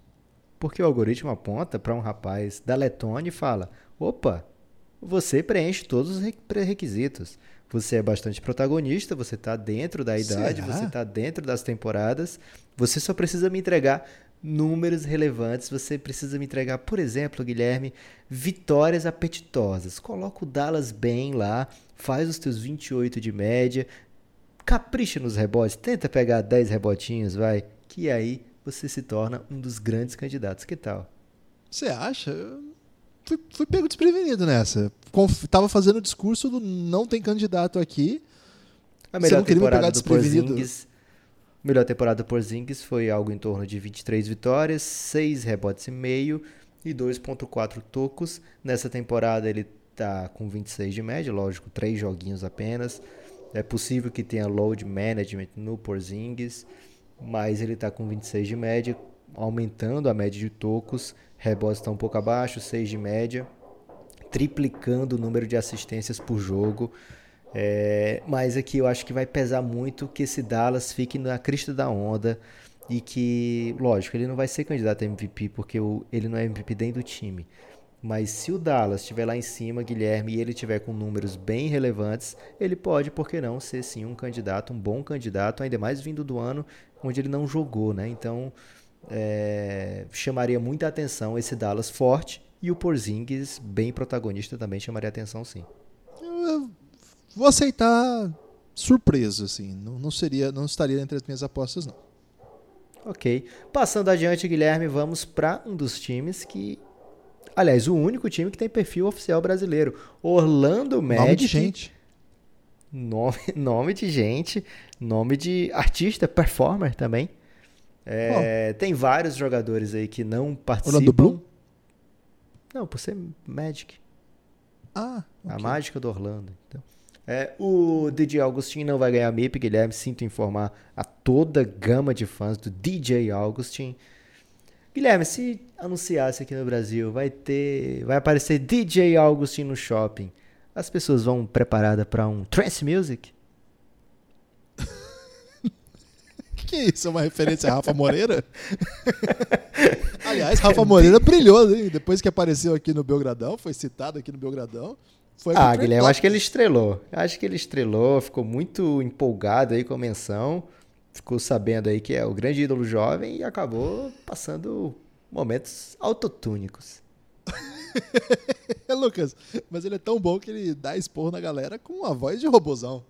Porque o algoritmo aponta para um rapaz da Letônia e fala: opa, você preenche todos os re- pré-requisitos. Você é bastante protagonista, você está dentro da idade, Será? você está dentro das temporadas. Você só precisa me entregar números relevantes. Você precisa me entregar, por exemplo, Guilherme, vitórias apetitosas. Coloca o Dallas bem lá, faz os teus 28 de média, capricha nos rebotes, tenta pegar 10 rebotinhos, vai, que aí você se torna um dos grandes candidatos. Que tal? Você acha? Eu fui, fui pego desprevenido nessa. Conf, tava fazendo o discurso do não tem candidato aqui. A Você melhor não queria me pegar temporada do desprevenido? Porzingis, melhor temporada do Porzingis foi algo em torno de 23 vitórias, 6 rebotes e meio e 2.4 tocos. Nessa temporada ele tá com 26 de média, lógico, 3 joguinhos apenas. É possível que tenha load management no Porzingis, mas ele tá com 26 de média, aumentando a média de tocos. Rebotes está um pouco abaixo, 6 de média triplicando o número de assistências por jogo. É, mas aqui eu acho que vai pesar muito que esse Dallas fique na crista da onda e que, lógico, ele não vai ser candidato a MVP porque ele não é MVP dentro do time. Mas se o Dallas estiver lá em cima, Guilherme, e ele tiver com números bem relevantes, ele pode, por que não, ser sim um candidato, um bom candidato, ainda mais vindo do ano onde ele não jogou, né? Então, é, chamaria muita atenção esse Dallas forte e o Porzingis, bem protagonista, também chamaria atenção, sim. Eu vou aceitar surpreso, assim. Não, não seria, não estaria entre as minhas apostas, não. Ok. Passando adiante, Guilherme, vamos para um dos times que. Aliás, o único time que tem perfil oficial brasileiro. Orlando Magic. Nome de gente. Nome, nome de gente. Nome de artista, performer também. É, Tem vários jogadores aí que não participam. Orlando Bloom? Não, por ser Magic. Ah, A ok. mágica do Orlando. Então. É, o DJ Augustin não vai ganhar MIP, Guilherme. Sinto informar a toda gama de fãs do DJ Augustin. Guilherme, se anunciasse aqui no Brasil, vai ter. Vai aparecer DJ Augustin no shopping. As pessoas vão preparadas para um trance music? O que é isso? É uma referência a Rafa Moreira? Aliás, Rafa Moreira brilhou, hein? Depois que apareceu aqui no Belgradão, foi citado aqui no Belgradão. Foi Ah, Guilherme, acho que ele estrelou. Acho que ele estrelou, ficou muito empolgado aí com a menção. Ficou sabendo aí que é o grande ídolo jovem e acabou passando momentos autotúnicos. Lucas, mas ele é tão bom que ele dá expor na galera com a voz de robozão.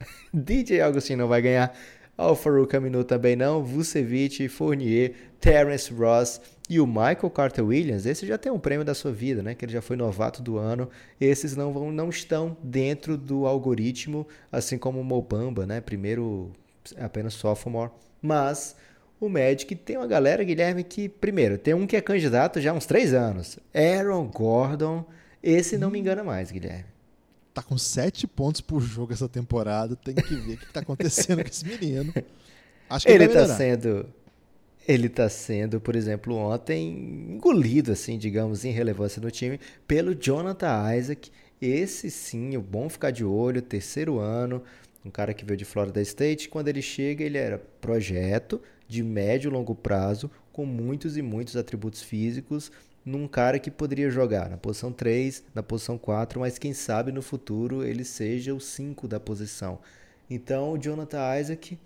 DJ Augustin não vai ganhar. Alfaru Camino também não. Vucevic, Fournier, Terence Ross e o Michael Carter Williams. Esse já tem um prêmio da sua vida, né? Que ele já foi novato do ano. Esses não, vão, não estão dentro do algoritmo, assim como o Mobamba, né? Primeiro apenas sophomore. Mas o Magic tem uma galera, Guilherme, que, primeiro, tem um que é candidato já há uns três anos. Aaron Gordon. Esse não me engana mais, Guilherme. Tá com sete pontos por jogo essa temporada. Tem que ver o que tá acontecendo com esse menino. Acho que ele, ele tá sendo. Ele tá sendo, por exemplo, ontem engolido, assim, digamos, em relevância no time, pelo Jonathan Isaac. Esse sim, o bom ficar de olho, terceiro ano, um cara que veio de Florida State. Quando ele chega, ele era projeto de médio e longo prazo, com muitos e muitos atributos físicos, num cara que poderia jogar na posição 3, na posição 4, mas quem sabe no futuro ele seja o 5 da posição. Então, o Jonathan Isaac,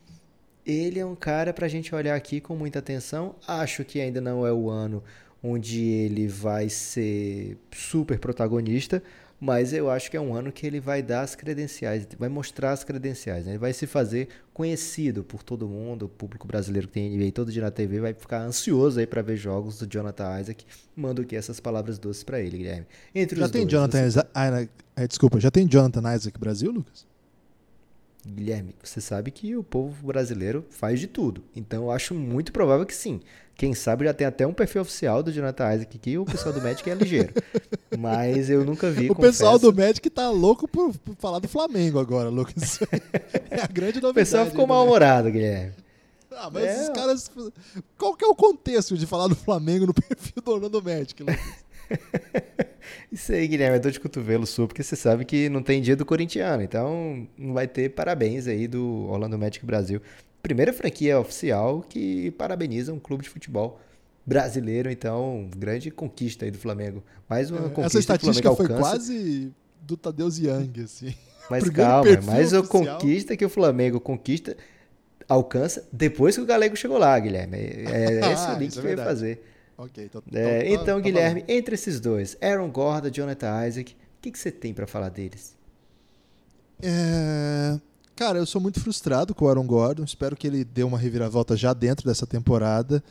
ele é um cara para a gente olhar aqui com muita atenção. Acho que ainda não é o ano onde ele vai ser super protagonista, mas eu acho que é um ano que ele vai dar as credenciais, vai mostrar as credenciais, né? ele vai se fazer conhecido por todo mundo, o público brasileiro que tem NBA todo dia na TV vai ficar ansioso aí para ver jogos do Jonathan Isaac. Mando aqui essas palavras doces para ele, Guilherme. Entre já tem dois, Jonathan Isaac, ah, ah, desculpa, já tem Jonathan Isaac Brasil, Lucas? Guilherme, você sabe que o povo brasileiro faz de tudo, então eu acho muito provável que sim. Quem sabe já tem até um perfil oficial do Jonathan Isaac aqui, o pessoal do Magic é ligeiro. Mas eu nunca vi. O confesso. pessoal do Magic tá louco por, por, falar do Flamengo agora, Lucas. É a grande novidade. O pessoal ficou mal-humorado, Guilherme. Ah, mas é. os caras. Qual que é o contexto de falar do Flamengo no perfil do Orlando Magic, Lucas? Isso aí, Guilherme, é dor de cotovelo sua, porque você sabe que não tem dia do corintiano, então não vai ter parabéns aí do Orlando Magic Brasil primeira franquia oficial que parabeniza um clube de futebol brasileiro, então, grande conquista aí do Flamengo. Mais uma é, conquista Essa estatística foi quase do Tadeu Young, assim. Mas calma, é mais uma conquista que o Flamengo conquista, alcança depois que o Galego chegou lá, Guilherme. É, é esse ah, o link que eu ia fazer. Ok, então, é, então, então tá Guilherme, tá entre esses dois, Aaron Gordon, Jonathan Isaac, o que, que você tem para falar deles? É, Cara, eu sou muito frustrado com o Aaron Gordon. Espero que ele dê uma reviravolta já dentro dessa temporada.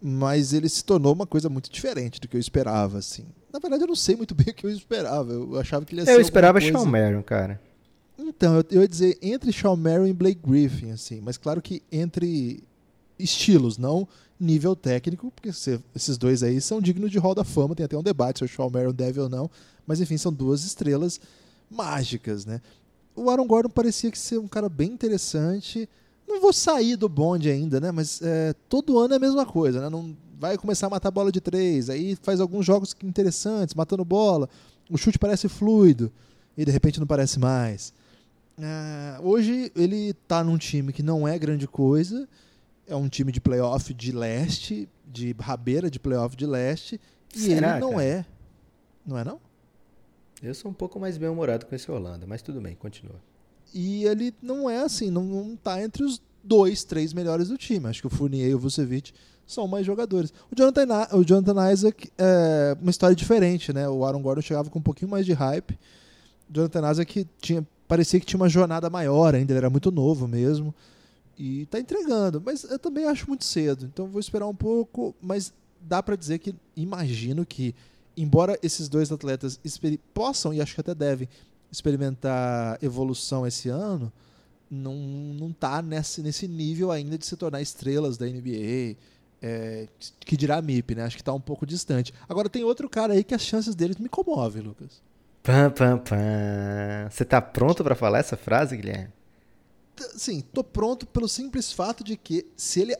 Mas ele se tornou uma coisa muito diferente do que eu esperava, assim. Na verdade, eu não sei muito bem o que eu esperava. Eu achava que ele ia ser. Eu esperava coisa... Shawn Marion, cara. Então, eu, eu ia dizer entre Shawn Marion e Blake Griffin, assim. Mas claro que entre estilos, não nível técnico, porque esses dois aí são dignos de Hall da Fama. Tem até um debate se o Shawn Marion deve ou não. Mas enfim, são duas estrelas mágicas, né? O Aaron Gordon parecia que ser um cara bem interessante. Não vou sair do bonde ainda, né? Mas é, todo ano é a mesma coisa, né? Não vai começar a matar bola de três, aí faz alguns jogos interessantes, matando bola. O chute parece fluido e de repente não parece mais. É, hoje ele está num time que não é grande coisa, é um time de playoff de leste, de rabeira de playoff de leste, e Será, ele não cara? é. Não é não? Eu sou um pouco mais bem-humorado com esse Holanda, mas tudo bem, continua. E ele não é assim, não, não tá entre os dois, três melhores do time. Acho que o Fournier e o Vucevic são mais jogadores. O Jonathan, o Jonathan Isaac é uma história diferente, né? O Aaron Gordon chegava com um pouquinho mais de hype. O Jonathan Isaac tinha, parecia que tinha uma jornada maior ainda, ele era muito novo mesmo. E tá entregando, mas eu também acho muito cedo. Então vou esperar um pouco, mas dá para dizer que imagino que embora esses dois atletas possam, e acho que até devem, experimentar evolução esse ano, não, não tá nesse, nesse nível ainda de se tornar estrelas da NBA. É, que dirá MIP, né? Acho que está um pouco distante. Agora tem outro cara aí que as chances dele me comovem, Lucas. Pam, pam, pam. Você tá pronto para falar essa frase, Guilherme? Sim, tô pronto pelo simples fato de que se ele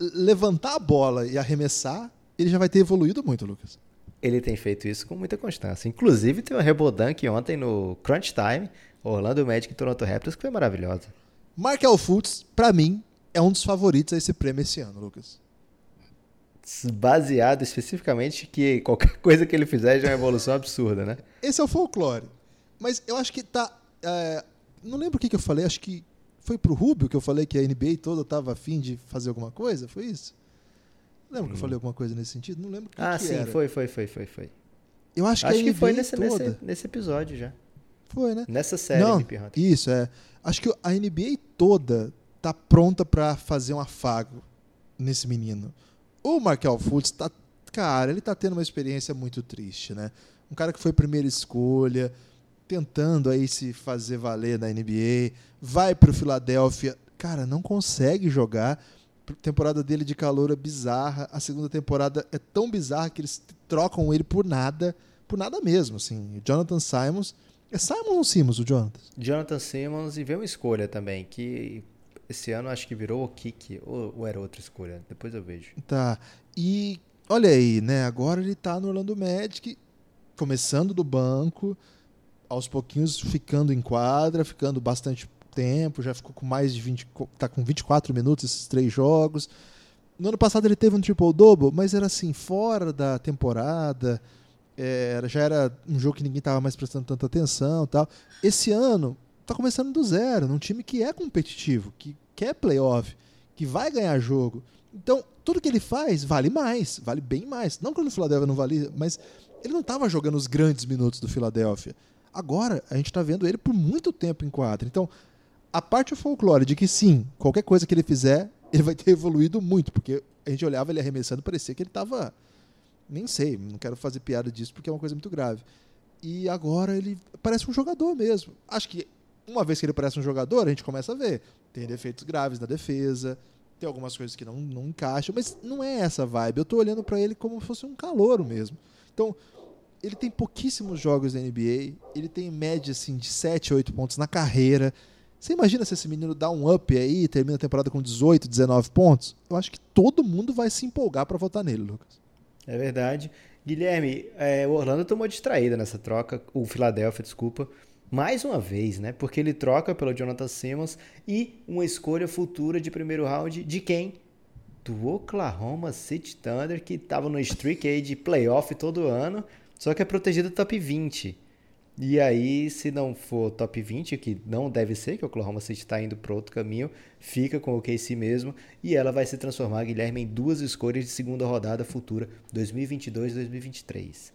levantar a bola e arremessar, ele já vai ter evoluído muito, Lucas ele tem feito isso com muita constância. Inclusive, tem uma Rebodunk ontem no Crunch Time, Orlando Magic e Toronto Raptors, que foi maravilhosa. Markel Fultz, para mim, é um dos favoritos a esse prêmio esse ano, Lucas. Baseado especificamente que qualquer coisa que ele fizer já é uma evolução absurda, né? Esse é o folclore. Mas eu acho que tá. É, não lembro o que, que eu falei, acho que Foi pro Rubio que eu falei que a NBA toda tava afim de fazer alguma coisa? Foi isso? Lembra que eu falei alguma coisa nesse sentido? Não lembro o que Ah, que sim, era. foi, foi, foi, foi, foi. Eu acho que Acho a que NBA foi nesse, nesse, nesse episódio já. Foi, né? Nessa série Não, Hip Hunter. Isso, é. Acho que a NBA toda tá pronta pra fazer um afago nesse menino. O Markel Fultz tá. Cara, ele tá tendo uma experiência muito triste, né? Um cara que foi primeira escolha, tentando aí se fazer valer na NBA, vai pro Philadelphia, cara, não consegue jogar. Temporada dele de calor é bizarra. A segunda temporada é tão bizarra que eles trocam ele por nada, por nada mesmo, assim. Jonathan Simons. É Simon ou Simons, o Jonathan? Jonathan Simmons e veio uma escolha também, que esse ano acho que virou o Kiki, ou, ou era outra escolha, depois eu vejo. Tá. E olha aí, né? Agora ele tá no Orlando Magic, começando do banco, aos pouquinhos ficando em quadra, ficando bastante tempo, já ficou com mais de 20, co- tá com 24 minutos esses três jogos. No ano passado ele teve um triple-double, mas era assim, fora da temporada, é, já era um jogo que ninguém tava mais prestando tanta atenção tal. Esse ano tá começando do zero, num time que é competitivo, que quer playoff, que vai ganhar jogo. Então, tudo que ele faz vale mais, vale bem mais. Não que no Philadelphia não valia, mas ele não estava jogando os grandes minutos do Philadelphia. Agora, a gente está vendo ele por muito tempo em quadra. Então, a parte folclore de que sim, qualquer coisa que ele fizer, ele vai ter evoluído muito, porque a gente olhava ele arremessando, parecia que ele estava. Nem sei, não quero fazer piada disso porque é uma coisa muito grave. E agora ele parece um jogador mesmo. Acho que uma vez que ele parece um jogador, a gente começa a ver. Tem defeitos graves na defesa, tem algumas coisas que não, não encaixam, mas não é essa vibe. Eu tô olhando para ele como se fosse um calouro mesmo. Então, ele tem pouquíssimos jogos na NBA, ele tem média assim de 7, 8 pontos na carreira. Você imagina se esse menino dá um up aí e termina a temporada com 18, 19 pontos? Eu acho que todo mundo vai se empolgar para votar nele, Lucas. É verdade. Guilherme, é, o Orlando tomou distraída nessa troca, o Philadelphia, desculpa, mais uma vez, né? Porque ele troca pelo Jonathan Simmons e uma escolha futura de primeiro round de quem? Do Oklahoma City Thunder, que estava no streak aí de playoff todo ano, só que é protegido top 20. E aí, se não for top 20, que não deve ser, que o Oklahoma City está indo para outro caminho, fica com o KC mesmo. E ela vai se transformar, Guilherme, em duas escolhas de segunda rodada futura, 2022 e 2023.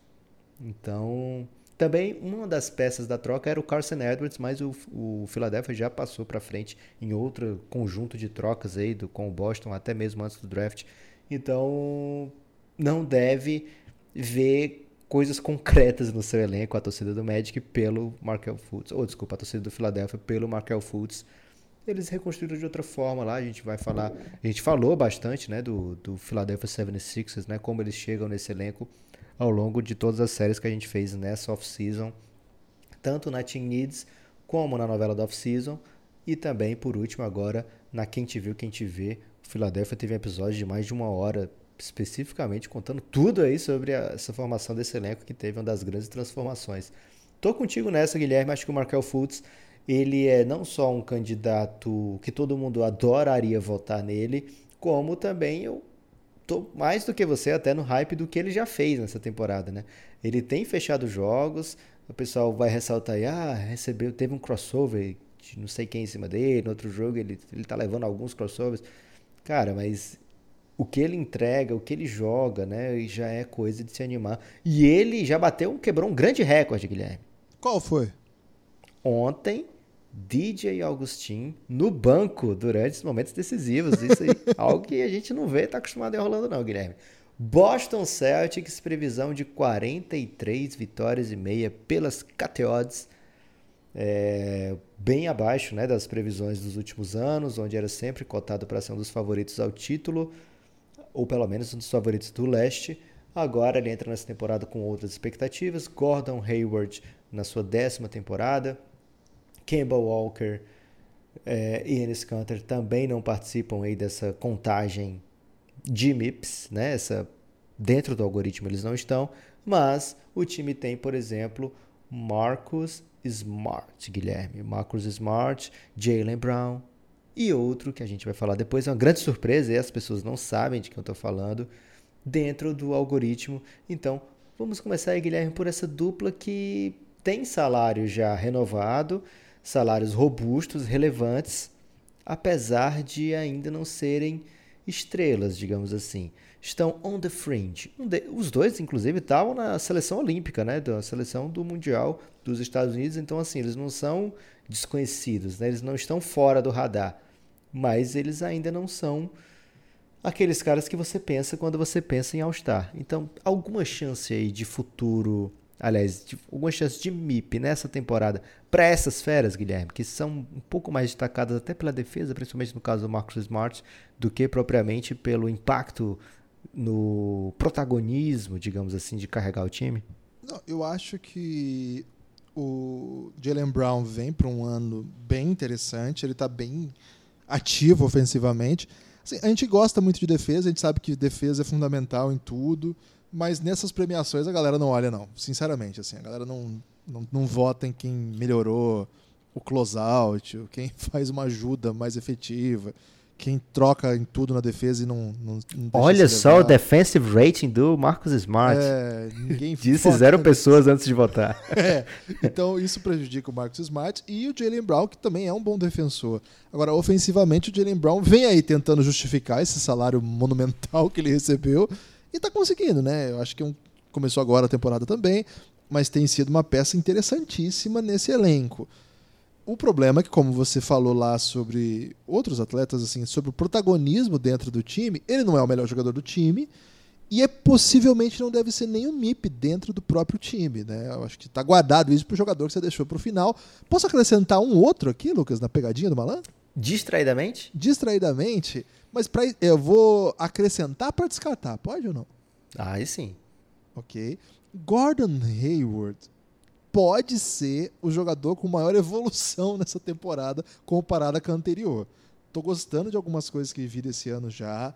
Então, também uma das peças da troca era o Carson Edwards, mas o, o Philadelphia já passou para frente em outro conjunto de trocas aí do, com o Boston, até mesmo antes do draft. Então, não deve ver coisas concretas no seu elenco, a torcida do Magic pelo Markel Fultz, ou desculpa, a torcida do Philadelphia pelo Markel Fultz. Eles reconstruíram de outra forma lá, a gente vai falar, a gente falou bastante, né, do, do Philadelphia 76ers, né, como eles chegam nesse elenco ao longo de todas as séries que a gente fez nessa off-season, tanto na Team Needs como na novela da off-season, e também, por último, agora na Quem Te Viu, Quem Te Vê. O Philadelphia teve um episódio de mais de uma hora, especificamente contando tudo aí sobre a, essa formação desse elenco que teve uma das grandes transformações. Tô contigo nessa, Guilherme. Acho que o Markel Fultz ele é não só um candidato que todo mundo adoraria votar nele, como também eu tô mais do que você até no hype do que ele já fez nessa temporada, né? Ele tem fechado jogos, o pessoal vai ressaltar aí, ah, recebeu, teve um crossover de não sei quem em cima dele, no outro jogo ele, ele tá levando alguns crossovers. Cara, mas o que ele entrega, o que ele joga, né, já é coisa de se animar. E ele já bateu, quebrou um grande recorde, Guilherme. Qual foi? Ontem, DJ Augustin no banco durante os momentos decisivos. Isso aí, algo que a gente não vê, tá acostumado em Orlando não, Guilherme. Boston Celtics, previsão de 43 vitórias e meia pelas KTODs. É, bem abaixo né, das previsões dos últimos anos, onde era sempre cotado para ser um dos favoritos ao título, ou pelo menos um dos favoritos do leste. Agora ele entra nessa temporada com outras expectativas. Gordon Hayward na sua décima temporada. Campbell Walker é, e Enes Kanter também não participam aí dessa contagem de MIPS, né? Essa, dentro do algoritmo eles não estão, mas o time tem, por exemplo, Marcus Smart, Guilherme, Marcus Smart, Jalen Brown e outro que a gente vai falar depois, é uma grande surpresa e as pessoas não sabem de quem eu estou falando, dentro do algoritmo. Então, vamos começar aí, Guilherme, por essa dupla que tem salário já renovado, salários robustos, relevantes, apesar de ainda não serem estrelas, digamos assim. Estão on the fringe. Um de, os dois, inclusive, estavam na seleção olímpica, né? Da seleção do Mundial dos Estados Unidos. Então, assim, eles não são desconhecidos, né? Eles não estão fora do radar. Mas eles ainda não são aqueles caras que você pensa quando você pensa em All-Star. Então, alguma chance aí de futuro, aliás, de, alguma chance de MIP nessa temporada para essas feras, Guilherme, que são um pouco mais destacadas até pela defesa, principalmente no caso do Marcus Smart, do que propriamente pelo impacto no protagonismo, digamos assim, de carregar o time? Não, eu acho que o Jalen Brown vem para um ano bem interessante, ele está bem ativo ofensivamente. Assim, a gente gosta muito de defesa, a gente sabe que defesa é fundamental em tudo, mas nessas premiações a galera não olha, não. Sinceramente, assim, a galera não, não, não vota em quem melhorou o closeout, quem faz uma ajuda mais efetiva quem troca em tudo na defesa e não. não, não Olha só o defensive rating do Marcus Smart. É, ninguém Disse zero pessoas antes de votar. É, então isso prejudica o Marcus Smart e o Jalen Brown, que também é um bom defensor. Agora, ofensivamente, o Jalen Brown vem aí tentando justificar esse salário monumental que ele recebeu e tá conseguindo, né? Eu acho que é um, começou agora a temporada também, mas tem sido uma peça interessantíssima nesse elenco. O problema é que, como você falou lá sobre outros atletas, assim, sobre o protagonismo dentro do time, ele não é o melhor jogador do time e é possivelmente não deve ser nem o MIP dentro do próprio time, né? Eu acho que está guardado isso para o jogador que você deixou para o final. Posso acrescentar um outro aqui, Lucas, na pegadinha do malandro? Distraidamente? Distraidamente, mas pra, eu vou acrescentar para descartar, pode ou não? Ah, aí sim. Ok. Gordon Hayward pode ser o jogador com maior evolução nessa temporada comparada com a anterior. Tô gostando de algumas coisas que vi desse ano já.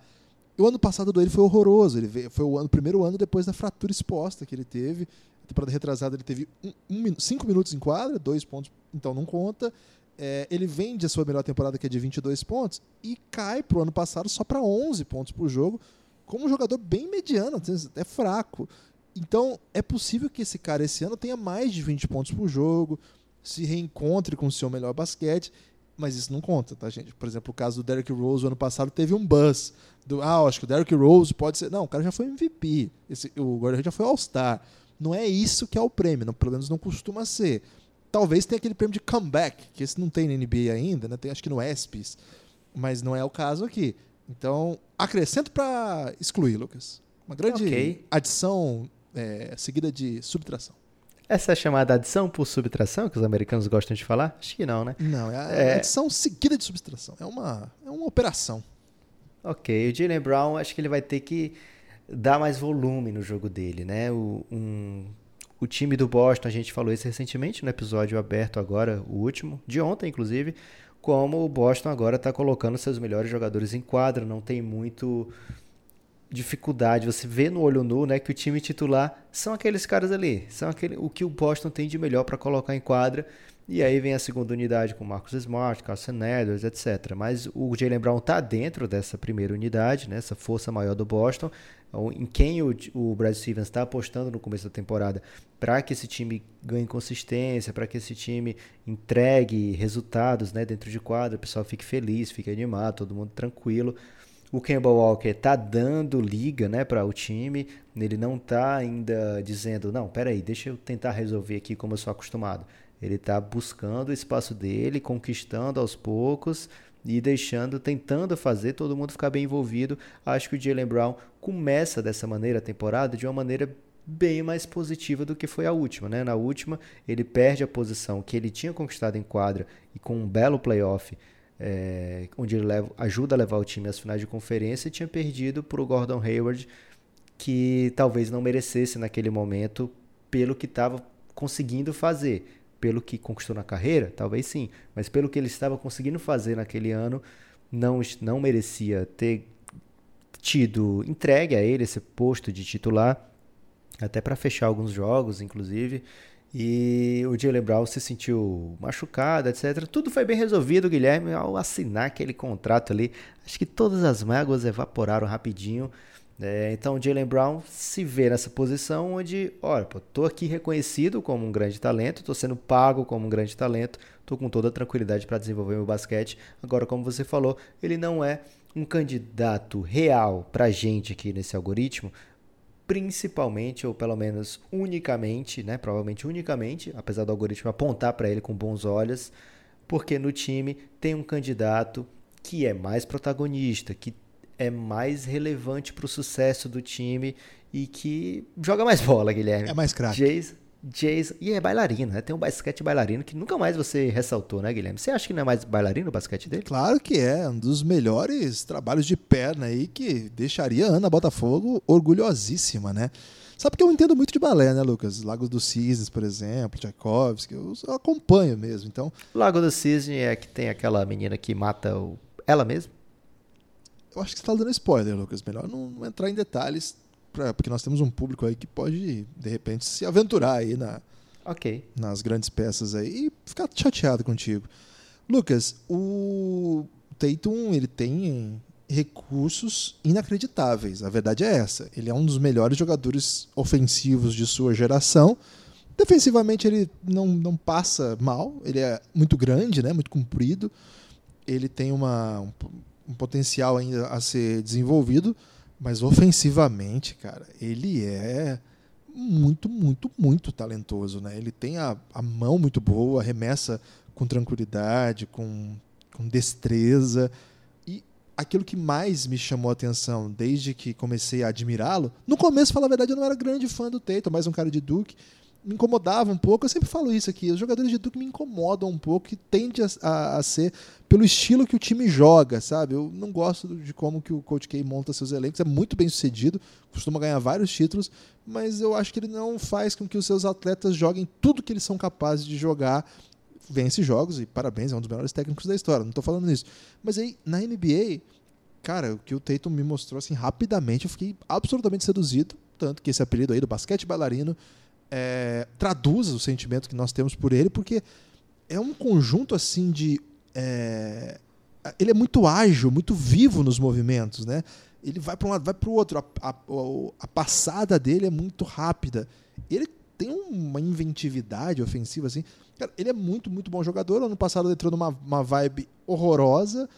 O ano passado dele foi horroroso. Ele veio, foi o ano, primeiro ano depois da fratura exposta que ele teve. A temporada retrasada ele teve um, um, cinco minutos em quadra, dois pontos, então não conta. É, ele vende a sua melhor temporada, que é de 22 pontos, e cai pro ano passado só para 11 pontos por jogo, como um jogador bem mediano, até fraco. Então, é possível que esse cara esse ano tenha mais de 20 pontos por jogo, se reencontre com o seu melhor basquete, mas isso não conta, tá, gente? Por exemplo, o caso do Derrick Rose, o ano passado teve um buzz. Do, ah, acho que o Derrick Rose pode ser. Não, o cara já foi MVP. Esse, o Gordon já foi All-Star. Não é isso que é o prêmio, não, pelo menos não costuma ser. Talvez tenha aquele prêmio de comeback, que esse não tem na NBA ainda, né? Tem acho que no ESPYs, mas não é o caso aqui. Então, acrescento para excluir, Lucas. Uma grande okay. adição é, seguida de subtração. Essa é chamada adição por subtração, que os americanos gostam de falar? Acho que não, né? Não, é a é... adição seguida de subtração. É uma, é uma operação. Ok, o Jalen Brown, acho que ele vai ter que dar mais volume no jogo dele, né? O, um, o time do Boston, a gente falou isso recentemente no episódio aberto agora, o último, de ontem, inclusive, como o Boston agora está colocando seus melhores jogadores em quadra, não tem muito dificuldade, você vê no olho nu, né, que o time titular são aqueles caras ali, são aquele, o que o Boston tem de melhor para colocar em quadra. E aí vem a segunda unidade com Marcus Smart, Carson Edwards, etc. Mas o Jalen Brown está dentro dessa primeira unidade, né, essa força maior do Boston, em quem o, o Brad Stevens está apostando no começo da temporada para que esse time ganhe consistência, para que esse time entregue resultados né, dentro de quadra, o pessoal fique feliz, fique animado, todo mundo tranquilo. O Kemba Walker tá dando liga, né, para o time. Ele não tá ainda dizendo, não, peraí, deixa eu tentar resolver aqui como eu sou acostumado. Ele tá buscando o espaço dele, conquistando aos poucos e deixando, tentando fazer todo mundo ficar bem envolvido. Acho que o Jalen Brown começa dessa maneira a temporada de uma maneira bem mais positiva do que foi a última, né? Na última, ele perde a posição que ele tinha conquistado em quadra e com um belo playoff é, onde ele leva, ajuda a levar o time às finais de conferência, e tinha perdido para o Gordon Hayward, que talvez não merecesse naquele momento pelo que estava conseguindo fazer. Pelo que conquistou na carreira, talvez sim, mas pelo que ele estava conseguindo fazer naquele ano, não, não merecia ter tido entregue a ele esse posto de titular, até para fechar alguns jogos, inclusive. E o Jalen Brown se sentiu machucado, etc. Tudo foi bem resolvido, Guilherme, ao assinar aquele contrato ali. Acho que todas as mágoas evaporaram rapidinho. É, então, Jalen Brown se vê nessa posição onde, olha, pô, tô aqui reconhecido como um grande talento, tô sendo pago como um grande talento, tô com toda a tranquilidade para desenvolver meu basquete. Agora, como você falou, ele não é um candidato real para gente aqui nesse algoritmo, principalmente, ou pelo menos unicamente, né, provavelmente unicamente, apesar do algoritmo apontar para ele com bons olhos, porque no time tem um candidato que é mais protagonista, que é mais relevante para o sucesso do time e que joga mais bola, Guilherme. É mais craque. Jason, Jason, e é bailarino, né? Tem um basquete bailarino que nunca mais você ressaltou, né, Guilherme? Você acha que não é mais bailarino o basquete dele? Claro que é, um dos melhores trabalhos de perna aí que deixaria a Ana Botafogo orgulhosíssima, né? Sabe que eu entendo muito de balé, né, Lucas? Lagos do Cisnes, por exemplo, Tchaikovsky, eu, acompanho mesmo, então... Lago do Cisne é que tem aquela menina que mata o... ela mesma? Eu acho que você está dando spoiler, Lucas. Melhor não entrar em detalhes, pra, porque nós temos um público aí que pode, de repente, se aventurar aí na, Ok. nas grandes peças aí e ficar chateado contigo. Lucas, o Tatum, ele tem recursos inacreditáveis. A verdade é essa. Ele é um dos melhores jogadores ofensivos de sua geração. Defensivamente ele não, não passa mal. Ele é muito grande, né? muito comprido. Ele tem uma, um, um potencial ainda a ser desenvolvido. Mas ofensivamente, cara, ele é muito, muito, muito talentoso, né? Ele tem a, a mão muito boa, arremessa com tranquilidade, com, com destreza. E aquilo que mais me chamou a atenção desde que comecei a admirá-lo, no começo, falar a verdade, eu não era grande fã do Tatum, mais um cara de Duke, me incomodava um pouco. Eu sempre falo isso aqui, os jogadores de Duke me incomodam um pouco, que tende a, a, a ser pelo estilo que o time joga, sabe? Eu não gosto de como que o Coach K monta seus elencos, é muito bem sucedido, costuma ganhar vários títulos, mas eu acho que ele não faz com que os seus atletas joguem tudo que eles são capazes de jogar. Vence jogos e parabéns, é um dos melhores técnicos da história, não estou falando nisso. Mas aí, na NBA, cara, o que o Tatum me mostrou assim rapidamente, eu fiquei absolutamente seduzido, tanto que esse apelido aí do basquete bailarino é, traduz o sentimento que nós temos por ele, porque é um conjunto assim de. é, ele é muito ágil, muito vivo nos movimentos, né? Ele vai para um lado, vai para o outro. A, a- a passada dele é muito rápida. Ele tem uma inventividade ofensiva assim. Cara, ele é muito, muito bom jogador. Ano passado ele entrou numa uma vibe horrorosa.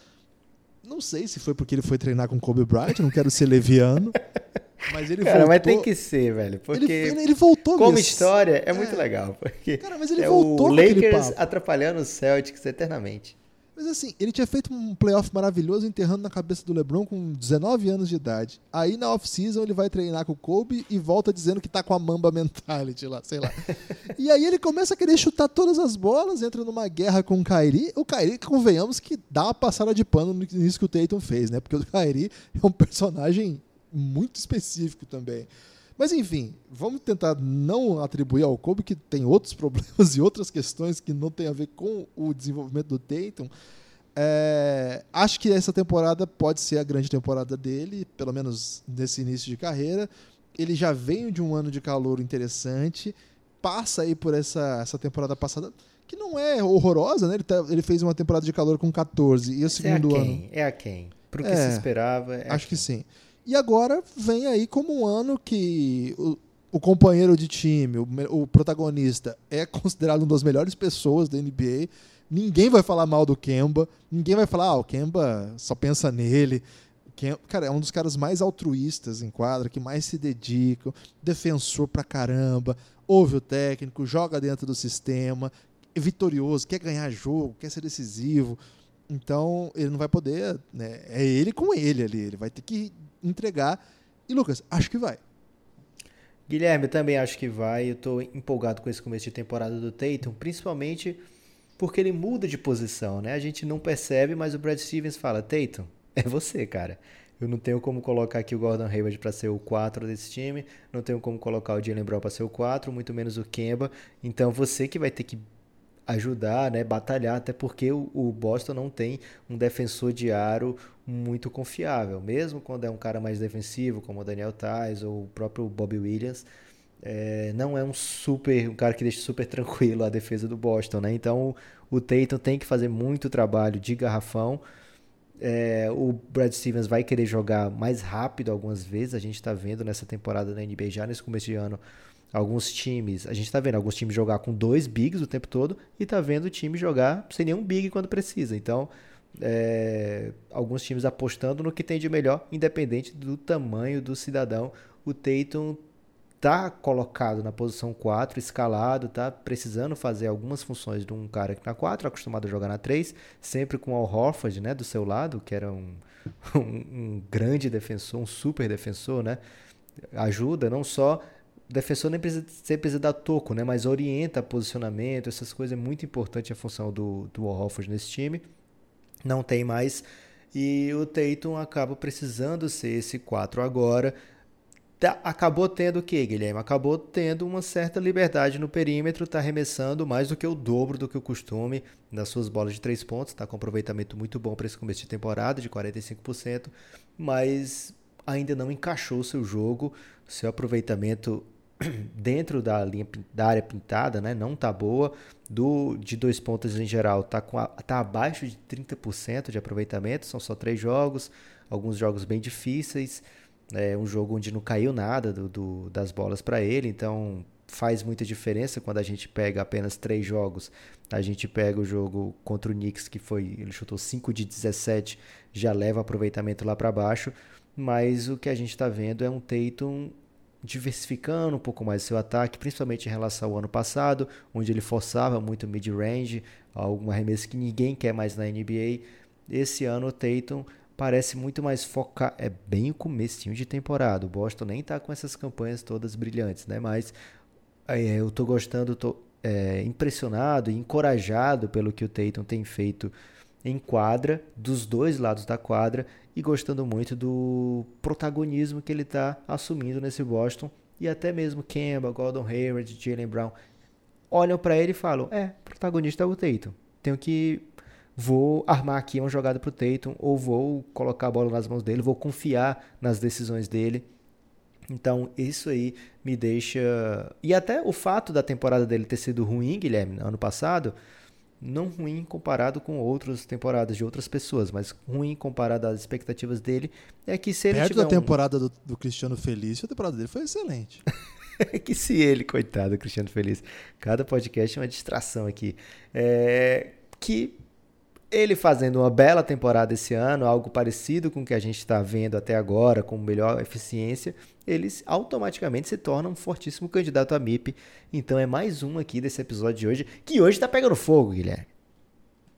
Não sei se foi porque ele foi treinar com Kobe Bryant, não quero ser leviano. Mas ele Cara, voltou. mas tem que ser, velho. Porque ele, ele, voltou como nesse- história é, É. muito legal. Porque Cara, mas ele é voltou o Lakers atrapalhando o Celtics eternamente. Mas assim, ele tinha feito um playoff maravilhoso enterrando na cabeça do LeBron com 19 anos de idade. Aí na off-season ele vai treinar com o Kobe e volta dizendo que tá com a Mamba Mentality lá, sei lá. e aí ele começa a querer chutar todas as bolas, entra numa guerra com o Kyrie. O Kyrie, convenhamos que dá uma passada de pano nisso que o Tatum fez, né? Porque o Kyrie é um personagem muito específico também. Mas enfim, vamos tentar não atribuir ao Kobe que tem outros problemas e outras questões que não tem a ver com o desenvolvimento do Tatum. É, acho que essa temporada pode ser a grande temporada dele, pelo menos nesse início de carreira. Ele já veio de um ano de calor interessante, passa aí por essa, essa temporada passada, que não é horrorosa, né? Ele, tá- ele fez uma temporada de calor com 14 e o Isso é a segundo quem? ano. É a quem? Pro que É, se esperava. é Acho que sim. E agora vem aí como um ano que o, o companheiro de time, o, o protagonista, é considerado uma das melhores pessoas da NBA. Ninguém vai falar mal do Kemba. Ninguém vai falar, ah, o Kemba só pensa nele. O Kem- cara, é um dos caras mais altruístas em quadra, que mais se dedicam, defensor pra caramba, ouve o técnico, joga dentro do sistema, é vitorioso, quer ganhar jogo, quer ser decisivo. Então, ele não vai poder, né? É ele com ele ali, ele vai ter que entregar. E Lucas, acho que vai. Guilherme, também acho que vai. Eu tô empolgado com esse começo de temporada do Tatum, principalmente porque ele muda de posição, né? A gente não percebe, mas o Brad Stevens fala: Tatum, é você, cara. Eu não tenho como colocar aqui o Gordon Hayward para ser o 4 desse time, não tenho como colocar o Jalen Brown para ser o 4, muito menos o Kemba. Então você que vai ter que ajudar, né, batalhar, até porque o Boston não tem um defensor de aro muito confiável, mesmo quando é um cara mais defensivo, como o Daniel Tais ou o próprio Bobby Williams, é, não é um super, um cara que deixa super tranquilo a defesa do Boston, né? Então o Tatum tem que fazer muito trabalho de garrafão, É, o Brad Stevens vai querer jogar mais rápido algumas vezes. A gente está vendo nessa temporada da NBA já nesse começo de ano alguns times. A gente está vendo alguns times jogar com dois bigs o tempo todo e está vendo o time jogar sem nenhum big quando precisa. Então, é, alguns times apostando no que tem de melhor, independente do tamanho do cidadão. O Tatum tá colocado na posição 4, escalado, tá precisando fazer algumas funções de um cara que na 4, acostumado a jogar na 3, sempre com o Horford, né, do seu lado, que era um, um, um grande defensor, um super defensor, né? Ajuda não só defensor nem precisa, sempre precisa dar toco, né? Mas orienta posicionamento, essas coisas é muito importante a função do, do Horford nesse time. Não tem mais. E o Tatum acaba precisando ser esse 4 agora tá, acabou tendo o que, Guilherme? Acabou tendo uma certa liberdade no perímetro, está arremessando mais do que o dobro do que o costume nas suas bolas de três pontos, está com aproveitamento muito bom para esse começo de temporada, de 45%, mas ainda não encaixou seu jogo, seu aproveitamento dentro da linha da área pintada, né, não tá boa. Do de dois pontos em geral tá com a, tá abaixo de 30% de aproveitamento, são só três jogos, alguns jogos bem difíceis. É um jogo onde não caiu nada do, do das bolas para ele, então faz muita diferença quando a gente pega apenas três jogos. A gente pega o jogo contra o Knicks, que foi. Ele chutou 5 de 17, já leva aproveitamento lá para baixo. Mas o que a gente está vendo é um Tatum diversificando um pouco mais seu ataque, principalmente em relação ao ano passado, onde ele forçava muito mid-range, algum arremesso que ninguém quer mais na NBA. Esse ano o Tatum parece muito mais focar. É bem o comecinho de temporada. O Boston nem tá com essas campanhas todas brilhantes, né? Mas é, eu tô gostando, tô é, impressionado e encorajado pelo que o Tatum tem feito em quadra, dos dois lados da quadra, e gostando muito do protagonismo que ele está assumindo nesse Boston. E até mesmo Kemba, Gordon Hayward, Jalen Brown olham para ele e falam: é, protagonista é o Tatum. Tenho que vou armar aqui uma jogada para o Tatum ou vou colocar a bola nas mãos dele, vou confiar nas decisões dele. Então, isso aí me deixa. E até o fato da temporada dele ter sido ruim, Guilherme, ano passado, não ruim comparado com outras temporadas de outras pessoas, mas ruim comparado às expectativas dele, é que se ele Perto tiver da temporada um... do, do, Cristiano Felício, a temporada dele foi excelente. É que se ele, coitado, Cristiano Feliz, cada podcast é uma distração aqui. É... Que ele fazendo uma bela temporada esse ano, algo parecido com o que a gente está vendo até agora, com melhor eficiência, eles automaticamente se tornam um fortíssimo candidato a MIP. Então é mais um aqui desse episódio de hoje, que hoje está pegando fogo, Guilherme.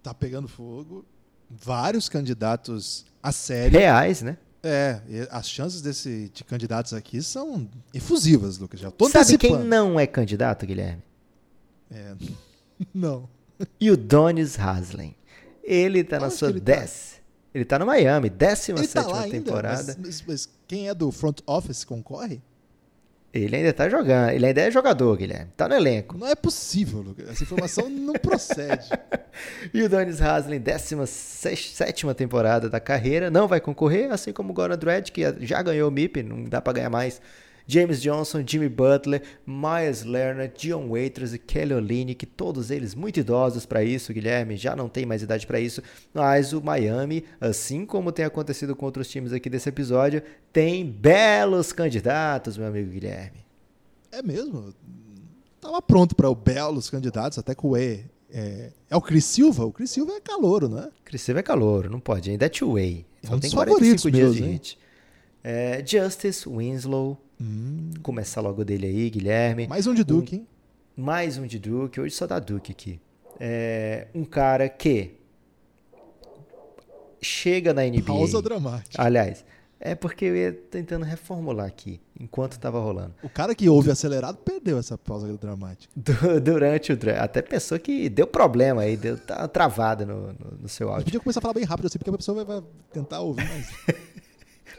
Tá pegando fogo. Vários candidatos a sério. Reais, né? É, as chances desse, de candidatos aqui são efusivas, Lucas. Já tô Sabe quem não é candidato, Guilherme? É, não. E o Donis Haslem. Ele tá Onde na sua ele décima. Tá? Ele tá no Miami, 17 tá temporada. Mas, mas, quem é do front office concorre? Ele ainda tá jogando, ele ainda é jogador, Guilherme. Tá no elenco. Não é possível, Lucas. Essa informação não procede. E o Donis Haslem, 17 temporada da carreira, não vai concorrer, assim como o Goran Dredd, que já ganhou o MIP, não dá para ganhar mais. James Johnson, Jimmy Butler, Myers Leonard, Dion Waiters e Kelly Olynyk, todos eles muito idosos para isso, Guilherme, já não tem mais idade para isso, mas o Miami, assim como tem acontecido com outros times aqui desse episódio, tem belos candidatos, meu amigo Guilherme. É mesmo? Tava pronto para o belos candidatos, até com o E. É, é, o Chris Silva? O Chris Silva é calouro, né? Chris Silva é calouro, não pode. Ainda é two-way. Só é um tem 45 dias de hit. É, Justice Winslow, Hum. Começar logo dele aí, Guilherme. Mais um de Duke, um, hein? Mais um de Duke. Hoje só dá Duke aqui. É um cara que chega na NBA. Pausa dramática. Aliás, é porque eu ia tentando reformular aqui, enquanto estava rolando. O cara que ouve acelerado perdeu essa pausa dramática. Durante o draft. Até pensou que deu problema aí, deu tá travada no, no, no, seu áudio. podia começar a falar bem rápido assim, porque a pessoa vai, vai tentar ouvir mais.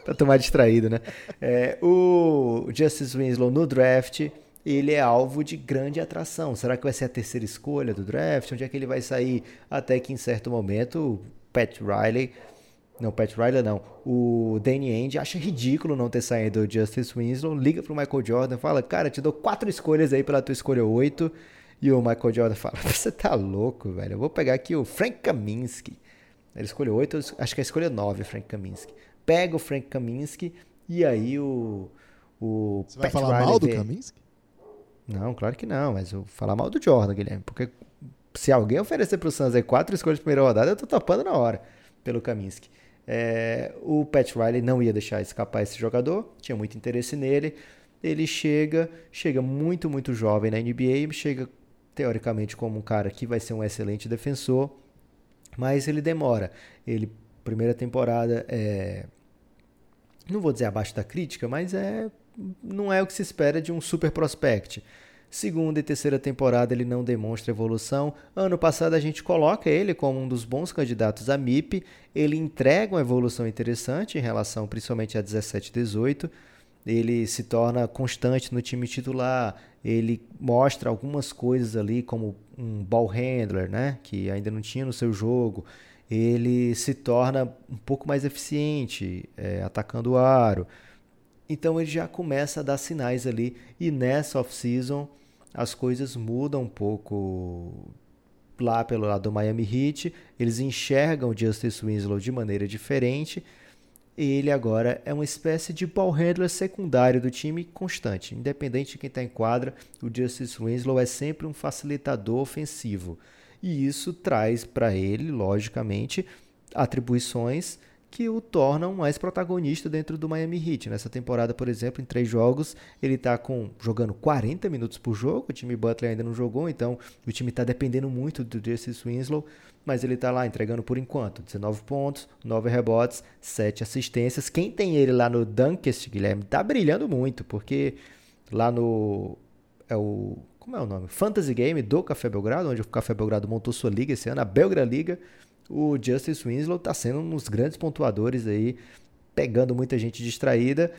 para tomar distraído, né? É, o Justice Winslow no draft, ele é alvo de grande atração. Será que vai ser a terceira escolha do draft? Onde é que ele vai sair? Até que em certo momento, Pat Riley, não, Pat Riley não, o Danny Ainge acha ridículo não ter saído o Justice Winslow, liga pro Michael Jordan, fala, cara, te dou quatro escolhas aí pela tua escolha oito. E o Michael Jordan fala, você tá louco, velho, eu vou pegar aqui o Frank Kaminsky. Ele escolheu 8, acho que é a escolha 9, Frank Kaminsky. Pega o Frank Kaminsky e aí o. o Você vai falar mal do Kaminsky? Não, claro que não, mas eu vou falar mal do Jordan, Guilherme. Porque se alguém oferecer pro Suns aí quatro escolhas de primeira rodada, eu tô topando na hora pelo Kaminsky. É, o Pat Riley não ia deixar escapar esse jogador, tinha muito interesse nele. Ele chega, chega muito, muito jovem na NBA, chega teoricamente como um cara que vai ser um excelente defensor, mas ele demora. Ele, primeira temporada, é, não vou dizer abaixo da crítica, mas é não é o que se espera de um super prospect. Segunda e terceira temporada ele não demonstra evolução. Ano passado a gente coloca ele como um dos bons candidatos a MIP. Ele entrega uma evolução interessante em relação principalmente a 17 e 18. Ele se torna constante no time titular. Ele mostra algumas coisas ali como um ball handler, né, que ainda não tinha no seu jogo. Ele se torna um pouco mais eficiente é, atacando o aro. Então ele já começa a dar sinais ali. E nessa off-season as coisas mudam um pouco lá pelo lado do Miami Heat. Eles enxergam o Justice Winslow de maneira diferente. E ele agora é uma espécie de ball handler secundário do time constante. Independente de quem está em quadra, o Justice Winslow é sempre um facilitador ofensivo. E isso traz para ele, logicamente, atribuições que o tornam mais protagonista dentro do Miami Heat. Nessa temporada, por exemplo, em três jogos, ele está com, jogando 40 minutos por jogo. O time Butler ainda não jogou, então o time está dependendo muito do Justice Winslow, mas ele está lá entregando por enquanto 19 pontos, 9 rebotes, 7 assistências. Quem tem ele lá no Dunkest, Guilherme, está brilhando muito, porque lá no é o como é o nome? Fantasy Game do Café Belgrado, onde o Café Belgrado montou sua liga esse ano, a Belgra Liga o Justice Winslow está sendo um dos grandes pontuadores aí, pegando muita gente distraída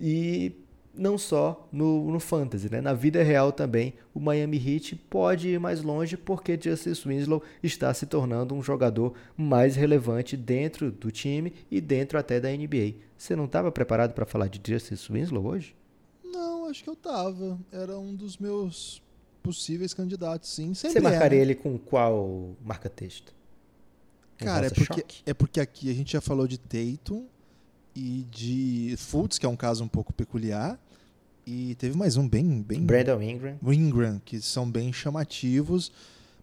e não só no, no fantasy, né? na vida real também o Miami Heat pode ir mais longe porque Justice Winslow está se tornando um jogador mais relevante dentro do time e dentro até da NBA. Você não estava preparado para falar de Justice Winslow hoje? Não, acho que eu estava. Era um dos meus possíveis candidatos, sim. Sempre Você marcaria é, né? ele com qual marca-texto? Cara, é porque, é porque aqui a gente já falou de Tatum e de Fultz, que é um caso um pouco peculiar. E teve mais um bem. bem Brandon Ingram. Ingram, que são bem chamativos.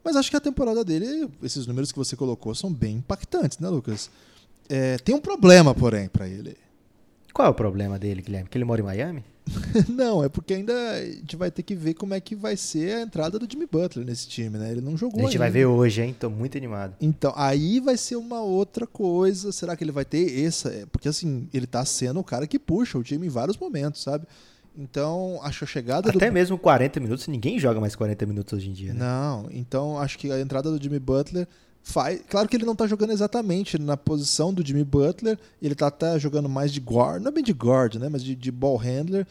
Mas acho que a temporada dele, esses números que você colocou, são bem impactantes, né, Lucas? É, tem um problema, porém, para ele. Qual é o problema dele, Guilherme? Que ele mora em Miami? não, é porque ainda a gente vai ter que ver como é que vai ser a entrada do Jimmy Butler nesse time, né? Ele não jogou A gente ainda. vai ver hoje, hein? Tô muito animado. Então, aí vai ser uma outra coisa. Será que ele vai ter essa... É, porque, assim, ele tá sendo o cara que puxa o time em vários momentos, sabe? Então, acho a chegada Até do... mesmo 40 minutos, ninguém joga mais 40 minutos hoje em dia, né? Não, então acho que a entrada do Jimmy Butler faz. Claro que ele não está jogando exatamente na posição do Jimmy Butler, ele está até jogando mais de guard, não é bem de guard, né, mas de, de ball handler.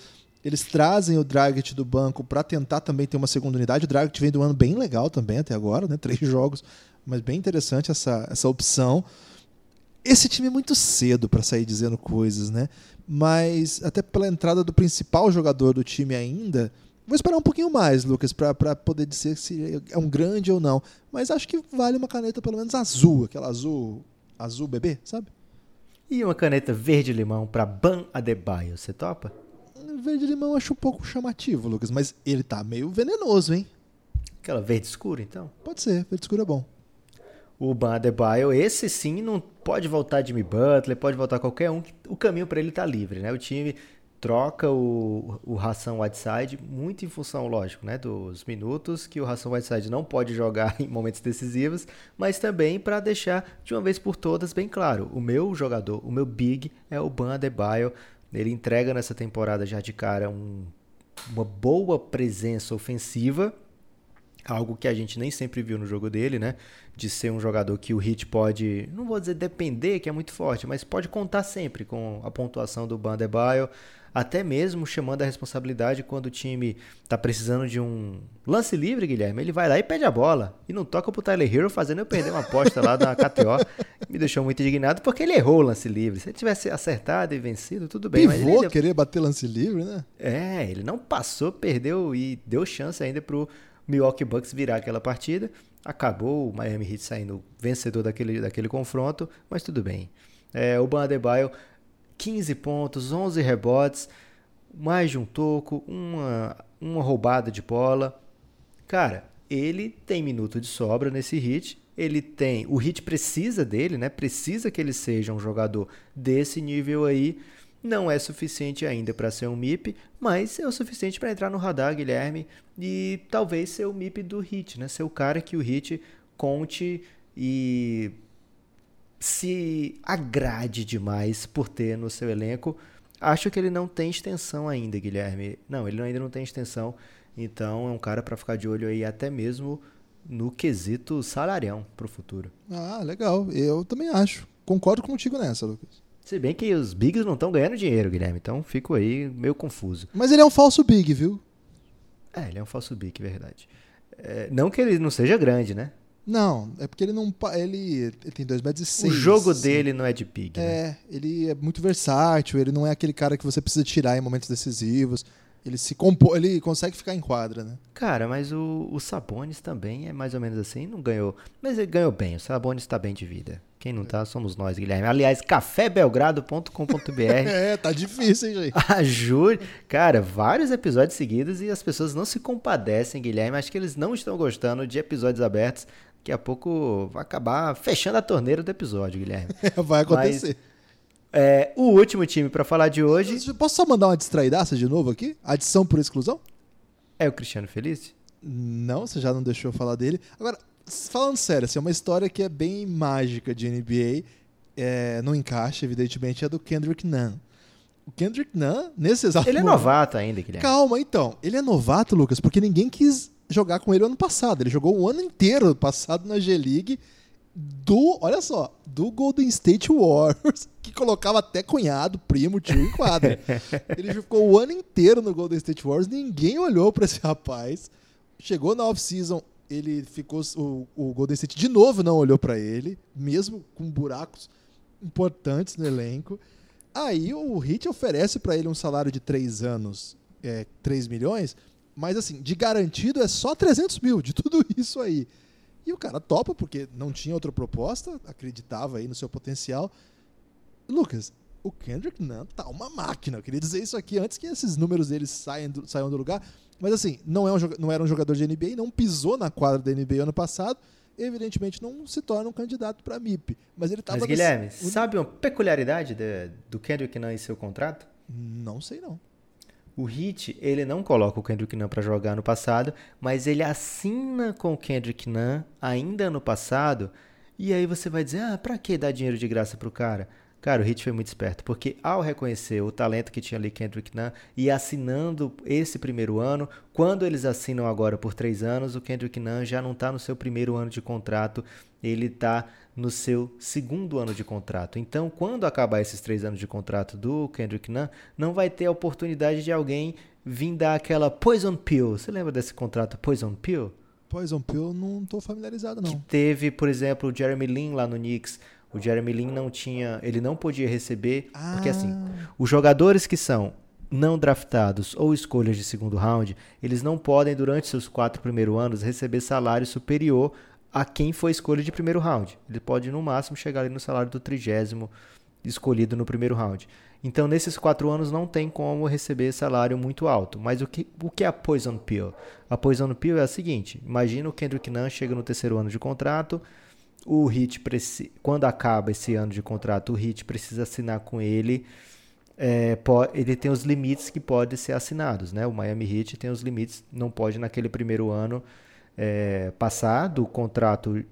Eles trazem o Dragic do banco para tentar também ter uma segunda unidade. O Dragic vem do ano bem legal também até agora, né? Três jogos, mas bem interessante essa, essa opção. Esse time é muito cedo para sair dizendo coisas, né? Mas até pela entrada do principal jogador do time ainda, Vou esperar um pouquinho mais, Lucas, para poder dizer se é um grande ou não. Mas acho que vale uma caneta pelo menos azul, aquela azul, azul bebê, sabe? E uma caneta verde-limão para Ban Adebayo, você topa? Verde-limão acho um pouco chamativo, Lucas, mas ele tá meio venenoso, hein? Aquela verde escura, então? Pode ser, verde escura é bom. O Ban Adebayo, esse sim, não pode voltar Jimmy Butler, pode voltar qualquer um, o caminho para ele tá livre, né? O time troca o, o Ração Whiteside muito em função, lógico, né, dos minutos que o Ração Whiteside não pode jogar em momentos decisivos, mas também para deixar de uma vez por todas bem claro, o meu jogador, o meu big é o Ban Adebayo, ele entrega nessa temporada já de cara um, uma boa presença ofensiva, algo que a gente nem sempre viu no jogo dele, né? De ser um jogador que o Hit pode, não vou dizer depender, que é muito forte, mas pode contar sempre com a pontuação do Ban Adebayo até mesmo chamando a responsabilidade quando o time está precisando de um lance livre, Guilherme. Ele vai lá e pede a bola e não toca pro Tyler Hero, fazendo eu perder uma aposta lá da KTO. Me deixou muito indignado porque ele errou o lance livre. Se ele tivesse acertado e vencido, tudo bem. Pivô mas ele... querer bater lance livre, né? É, ele não passou, perdeu e deu chance ainda pro Milwaukee Bucks virar aquela partida. Acabou o Miami Heat saindo vencedor daquele, daquele confronto, mas tudo bem. É, o Ban Adebayo, 15 pontos, 11 rebotes, mais de um toco, uma, uma roubada de bola. Cara, ele tem minuto de sobra nesse hit. Ele tem. O hit precisa dele, né? Precisa que ele seja um jogador desse nível aí. Não é suficiente ainda para ser um MIP, mas é o suficiente para entrar no radar, Guilherme, e talvez ser o MIP do Hit, né? Ser o cara que o Hit conte e se agrade demais por ter no seu elenco. Acho que ele não tem extensão ainda, Guilherme. Não, ele ainda não tem extensão. Então é um cara para ficar de olho aí até mesmo no quesito salarião para o futuro. Ah, legal. Eu também acho. Concordo contigo nessa, Lucas. Se bem que os bigs não estão ganhando dinheiro, Guilherme, então fico aí meio confuso. Mas ele é um falso big, viu? É, ele é um falso big, verdade. É, não que ele não seja grande, né? Não, é porque ele não. Ele, ele tem 2 metros e 6. O jogo dele não é de big. É, né? ele é muito versátil, ele não é aquele cara que você precisa tirar em momentos decisivos. Ele se compô, ele consegue ficar em quadra, né? Cara, mas o, o Sabonis também é mais ou menos assim, não ganhou. Mas ele ganhou bem, o Sabonis tá bem de vida. Quem não tá, somos nós, Guilherme. Aliás, cafébelgrado.com.br. é, tá difícil, hein, gente? Ajude. Cara, vários episódios seguidos e as pessoas não se compadecem, Guilherme. Acho que eles não estão gostando de episódios abertos. Daqui a pouco vai acabar fechando a torneira do episódio, Guilherme. vai acontecer. Mas, é, o último time para falar de hoje. Posso só mandar uma distraidaça de novo aqui? Adição por exclusão? É o Cristiano Feliz? Não, você já não deixou eu falar dele. Agora, falando sério, assim, é uma história que é bem mágica de NBA. É, não encaixa, evidentemente, é do Kendrick Nunn. O Kendrick Nunn, nesse exato Ele é momento, novato ainda, Guilherme. Calma, então. Ele é novato, Lucas, porque ninguém quis jogar com ele o ano passado. Ele jogou o ano inteiro passado na G-League do, olha só, do Golden State Warriors, que colocava até cunhado, primo, tio em quadra. ele ficou o ano inteiro no Golden State Warriors, ninguém olhou para esse rapaz. Chegou na off-season, ele ficou o, o, Golden State de novo não olhou para ele, mesmo com buracos importantes no elenco. Aí o Heat oferece para ele um salário de 3 anos, é, 3 milhões, mas assim, de garantido é só 300 mil, de tudo isso aí. E o cara topa, porque não tinha outra proposta, acreditava aí no seu potencial. Lucas, o Kendrick Nunn tá uma máquina. Eu queria dizer isso aqui antes que esses números dele saiam do, saiam do lugar. Mas assim, não, é um, não era um jogador de NBA, não pisou na quadra da NBA ano passado. Evidentemente não se torna um candidato para MIP. Mas ele tava. Mas Guilherme, nesse... sabe uma peculiaridade de, do Kendrick Nunn em seu contrato? Não sei não. O Heat, ele não coloca o Kendrick Nunn para jogar no passado, mas ele assina com o Kendrick Nunn ainda no passado. E aí você vai dizer: "Ah, para que dar dinheiro de graça pro cara?" Cara, o Heat foi muito esperto, porque ao reconhecer o talento que tinha ali Kendrick Nunn e assinando esse primeiro ano, quando eles assinam agora por três anos, o Kendrick Nunn já não está no seu primeiro ano de contrato, ele está no seu segundo ano de contrato. Então, quando acabar esses três anos de contrato do Kendrick Nunn, não vai ter a oportunidade de alguém vir dar aquela Poison Pill. Você lembra desse contrato Poison Pill? Poison Pill não estou familiarizado não. Que teve, por exemplo, o Jeremy Lin lá no Knicks o Jeremy Lin não tinha, ele não podia receber, ah. porque assim, os jogadores que são não draftados ou escolhas de segundo round, eles não podem durante seus quatro primeiros anos receber salário superior a quem foi escolha de primeiro round. Ele pode no máximo chegar ali no salário do trigésimo escolhido no primeiro round. Então, nesses quatro anos não tem como receber salário muito alto. Mas o que, o que é a Poison Pill? A Poison Pill é a seguinte: imagina o Kendrick Nunn chega no terceiro ano de contrato, o Hit, quando acaba esse ano de contrato, o Hit precisa assinar com ele. É, ele tem os limites que podem ser assinados, né? O Miami Heat tem os limites, não pode naquele primeiro ano é, passar do contrato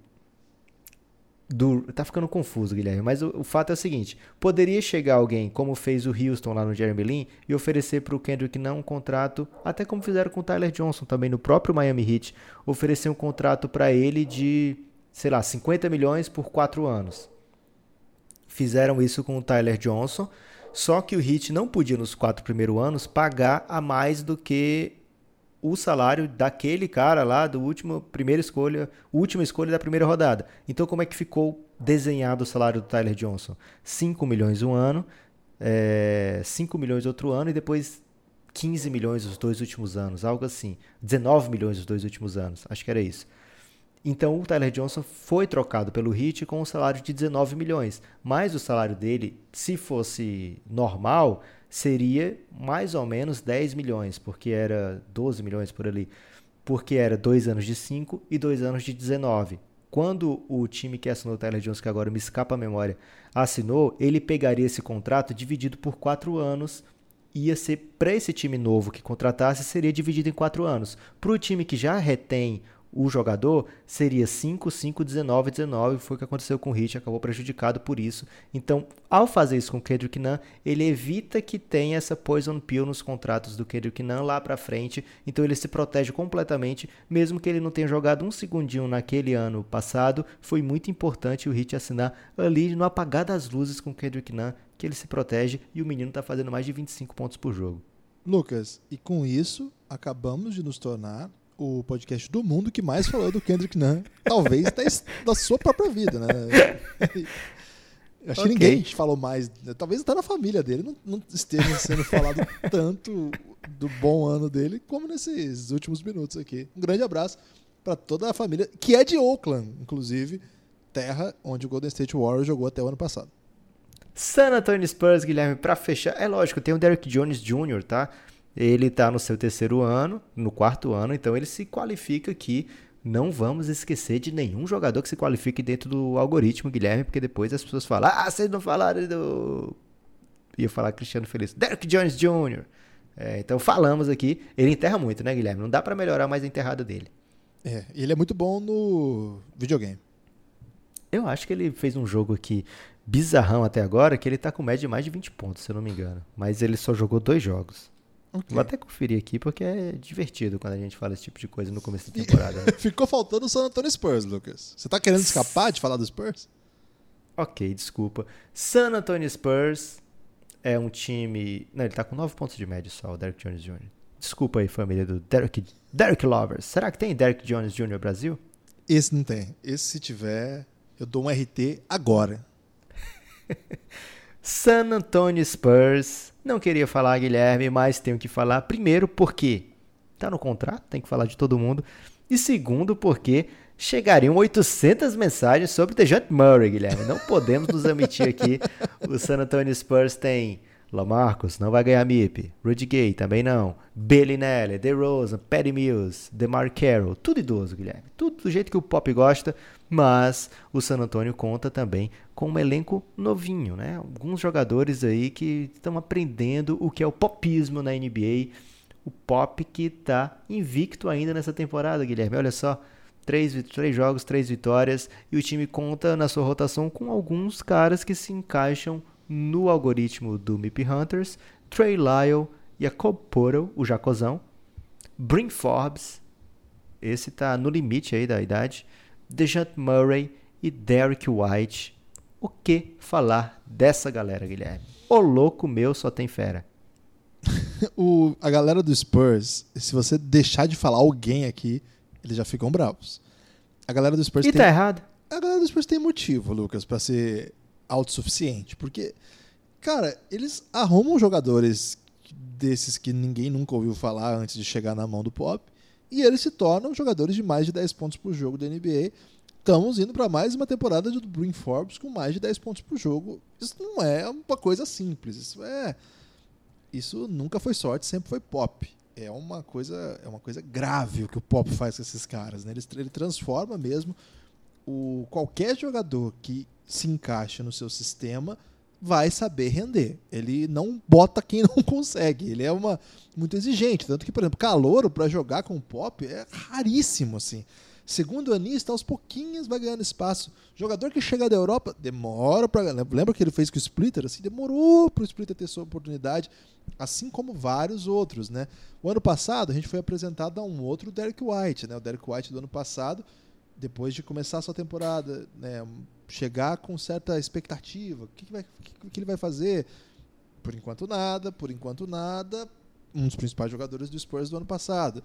do, tá ficando confuso, Guilherme, mas o, o, fato é o seguinte: poderia chegar alguém, como fez o Houston lá no Jeremy Lin, e oferecer para o Kendrick não um contrato, até como fizeram com o Tyler Johnson também no próprio Miami Heat, oferecer um contrato para ele de sei lá, 50 milhões por quatro anos. Fizeram isso com o Tyler Johnson, só que o Heat não podia, nos quatro primeiros anos, pagar a mais do que o salário daquele cara lá do último primeira escolha, última escolha da primeira rodada. Então como é que ficou desenhado o salário do Tyler Johnson? 5 milhões um ano, é, 5 milhões outro ano e depois 15 milhões os dois últimos anos, algo assim. 19 milhões os dois últimos anos, acho que era isso. Então o Tyler Johnson foi trocado pelo Heat com um salário de 19 milhões, mas o salário dele, se fosse normal, seria mais ou menos 10 milhões, porque era 12 milhões por ali, porque era dois anos de 5 e dois anos de 19. Quando o time que assinou o Tyler Johnson, que agora me escapa a memória, assinou, ele pegaria esse contrato dividido por quatro anos. Ia ser para esse time novo que contratasse, seria dividido em quatro anos. Para o time que já retém o jogador seria 5, 5, 19, 19. Foi o que aconteceu com o Hit, acabou prejudicado por isso. Então, ao fazer isso com o Kendrick Nunn, ele evita que tenha essa poison pill nos contratos do Kendrick Nunn lá para frente. Então, ele se protege completamente, mesmo que ele não tenha jogado um segundinho naquele ano passado. Foi muito importante o Hit assinar ali no apagar das luzes com o Kendrick Nunn, que ele se protege e o menino está fazendo mais de 25 pontos por jogo. Lucas, e com isso acabamos de nos tornar o podcast do mundo que mais falou do Kendrick Nunn, talvez da, da sua própria vida, né? Acho okay. que ninguém falou mais, né? talvez até na família dele não, não esteja sendo falado tanto do bom ano dele como nesses últimos minutos aqui. Um grande abraço para toda a família, que é de Oakland, inclusive, terra onde o Golden State Warriors jogou até o ano passado. San Antonio Spurs, Guilherme, para fechar, é lógico, tem o Derrick Jones Jr., tá? Ele está no seu terceiro ano, no quarto ano, então ele se qualifica aqui. Não vamos esquecer de nenhum jogador que se qualifique dentro do algoritmo, Guilherme, porque depois as pessoas falam: Ah, vocês não falaram do. Ia falar Cristiano Feliz. Derek Jones Jr. É, então falamos aqui. Ele enterra muito, né, Guilherme? Não dá para melhorar mais a enterrada dele. É, ele é muito bom no videogame. Eu acho que ele fez um jogo aqui bizarrão até agora, que ele tá com média de mais de 20 pontos, se eu não me engano. Mas ele só jogou dois jogos. Okay. Vou até conferir aqui porque é divertido quando a gente fala esse tipo de coisa no começo da temporada. Né? Ficou faltando o San Antonio Spurs, Lucas. Você tá querendo escapar de falar do Spurs? Ok, desculpa. San Antonio Spurs é um time. Não, ele tá com 9 pontos de média só, o Derek Jones Jr. Desculpa aí, família do Derek, Derek Lovers. Será que tem Derek Jones Jr. Brasil? Esse não tem. Esse, se tiver, eu dou um RT agora. San Antonio Spurs não queria falar, Guilherme, mas tenho que falar. Primeiro, porque tá no contrato, tem que falar de todo mundo. E segundo, porque chegariam 800 mensagens sobre Dejante Murray, Guilherme. Não podemos nos omitir aqui. O San Antonio Spurs tem Lamarcus, não vai ganhar MIP. Rudy Gay, também não. Bellinelli, DeRozan, Patty Mills, DeMar Carroll. Tudo idoso, Guilherme. Tudo do jeito que o Pop gosta. Mas o San Antonio conta também com um elenco novinho, né? Alguns jogadores aí que estão aprendendo o que é o popismo na NBA. O pop que está invicto ainda nessa temporada, Guilherme. Olha só, três, três jogos, três vitórias. E o time conta na sua rotação com alguns caras que se encaixam no algoritmo do MIP Hunters. Trey Lyle, Jacob Porto, o Jacozão. Brim Forbes, esse tá no limite aí da idade. DeJounte Murray e Derrick White. O que falar dessa galera, Guilherme? O louco meu só tem fera. o, a galera do Spurs, se você deixar de falar alguém aqui, eles já ficam bravos. A galera do Spurs e tem... tá errado. A galera do Spurs tem motivo, Lucas, para ser autossuficiente. Porque, cara, eles arrumam jogadores desses que ninguém nunca ouviu falar antes de chegar na mão do Pop e eles se tornam jogadores de mais de 10 pontos por jogo da NBA. Estamos indo para mais uma temporada do Brin Forbes com mais de 10 pontos por jogo. Isso não é uma coisa simples. Isso é. Isso nunca foi sorte, sempre foi pop. É uma coisa, é uma coisa grave o que o pop faz com esses caras. Né? Ele, ele transforma mesmo o, qualquer jogador que se encaixa no seu sistema vai saber render. Ele não bota quem não consegue. Ele é uma muito exigente, tanto que, por exemplo, calouro para jogar com pop é raríssimo assim. Segundo anista, aos pouquinhos vai ganhando espaço. Jogador que chega da Europa demora para lembra que ele fez com o Splitter, assim, demorou para o Splitter ter sua oportunidade, assim como vários outros, né? O ano passado a gente foi apresentado a um outro Derek White, né? O Derek White do ano passado, depois de começar a sua temporada, né, chegar com certa expectativa. O que, que, que, que ele vai fazer? Por enquanto nada, por enquanto nada. Um dos principais jogadores do Spurs do ano passado.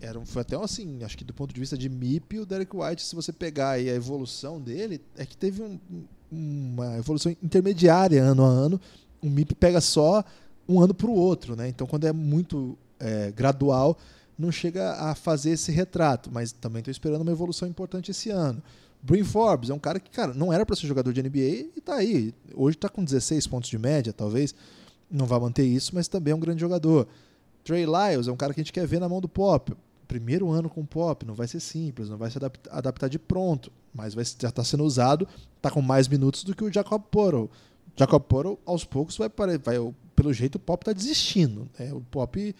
Era, foi até assim, acho que do ponto de vista de MIP, o Derek White, se você pegar aí a evolução dele, é que teve um, uma evolução intermediária ano a ano. O MIP pega só um ano para o outro, né? Então, quando é muito é, gradual, não chega a fazer esse retrato, mas também estou esperando uma evolução importante esse ano. Bryn Forbes é um cara que, cara, não era para ser jogador de NBA e tá aí. Hoje está com 16 pontos de média, talvez não vá manter isso, mas também é um grande jogador. Trey Lyles é um cara que a gente quer ver na mão do Pop. Primeiro ano com o Pop, não vai ser simples, não vai se adaptar de pronto, mas vai, já está sendo usado, está com mais minutos do que o Jacob Porto. Jacob Porto, aos poucos, vai, vai pelo jeito, o Pop está desistindo. Né? O Pop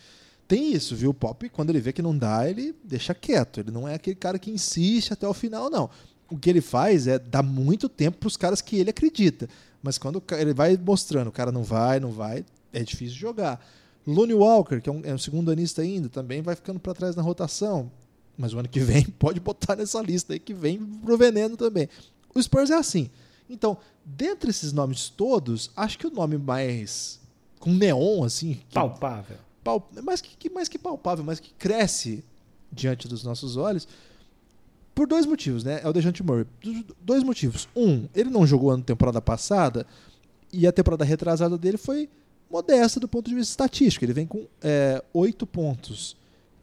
tem isso, viu? O Pop, quando ele vê que não dá, ele deixa quieto. Ele não é aquele cara que insiste até o final, não. O que ele faz é dar muito tempo para os caras que ele acredita. Mas quando ele vai mostrando, o cara não vai, não vai, é difícil jogar. Looney Walker, que é um, é um segundo anista ainda, também vai ficando para trás na rotação. Mas o ano que vem pode botar nessa lista aí que vem pro veneno também. O Spurs é assim. Então, dentre esses nomes todos, acho que o nome mais com neon assim, que, palpável. Mais que, mais que palpável, mas que cresce diante dos nossos olhos, por dois motivos, né? É o Dejante Murray. Dois motivos. Um, ele não jogou na temporada passada e a temporada retrasada dele foi modesta do ponto de vista estatístico. Ele vem com é, oito pontos,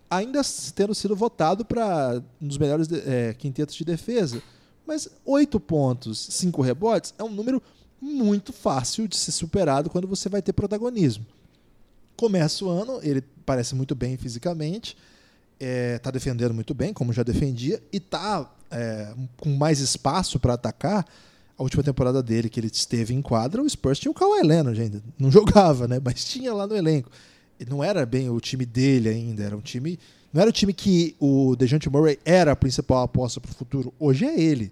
ainda tendo sido votado para um dos melhores é, quintetos de defesa. Mas oito pontos, cinco rebotes é um número muito fácil de ser superado quando você vai ter protagonismo. Começa o ano, ele parece muito bem fisicamente, está é, tá defendendo muito bem, como já defendia, e está é, com mais espaço para atacar a última temporada dele que ele esteve em quadra, o Spurs tinha o Kawhi Leonard ainda. Não jogava, né? Mas tinha lá no elenco. Não era bem o time dele ainda, era um time... Não era o time que o DeJounte Murray era a principal aposta para o futuro. Hoje é ele.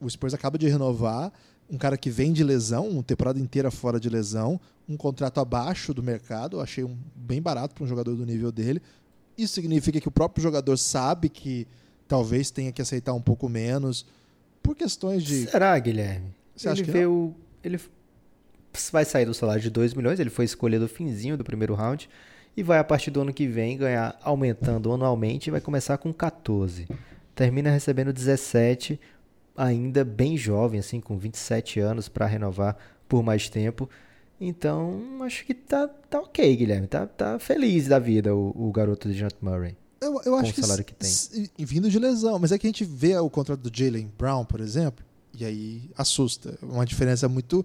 O Spurs acaba de renovar um cara que vem de lesão, uma temporada inteira fora de lesão, um contrato abaixo do mercado, achei um, bem barato para um jogador do nível dele. Isso significa que o próprio jogador sabe que talvez tenha que aceitar um pouco menos por questões de. Será, Guilherme? Você ele acha que vê o. Ele vai sair do salário de 2 milhões, ele foi escolhido no finzinho do primeiro round e vai a partir do ano que vem ganhar aumentando anualmente e vai começar com 14. Termina recebendo 17, ainda bem jovem, assim, com 27 anos para renovar por mais tempo. Então, acho que tá, tá ok, Guilherme. Tá, tá feliz da vida o, o garoto de Jant Murray. Eu, eu acho o salário que, que tem. Vindo de lesão. Mas é que a gente vê o contrato do Jalen Brown, por exemplo, e aí assusta. Uma diferença muito.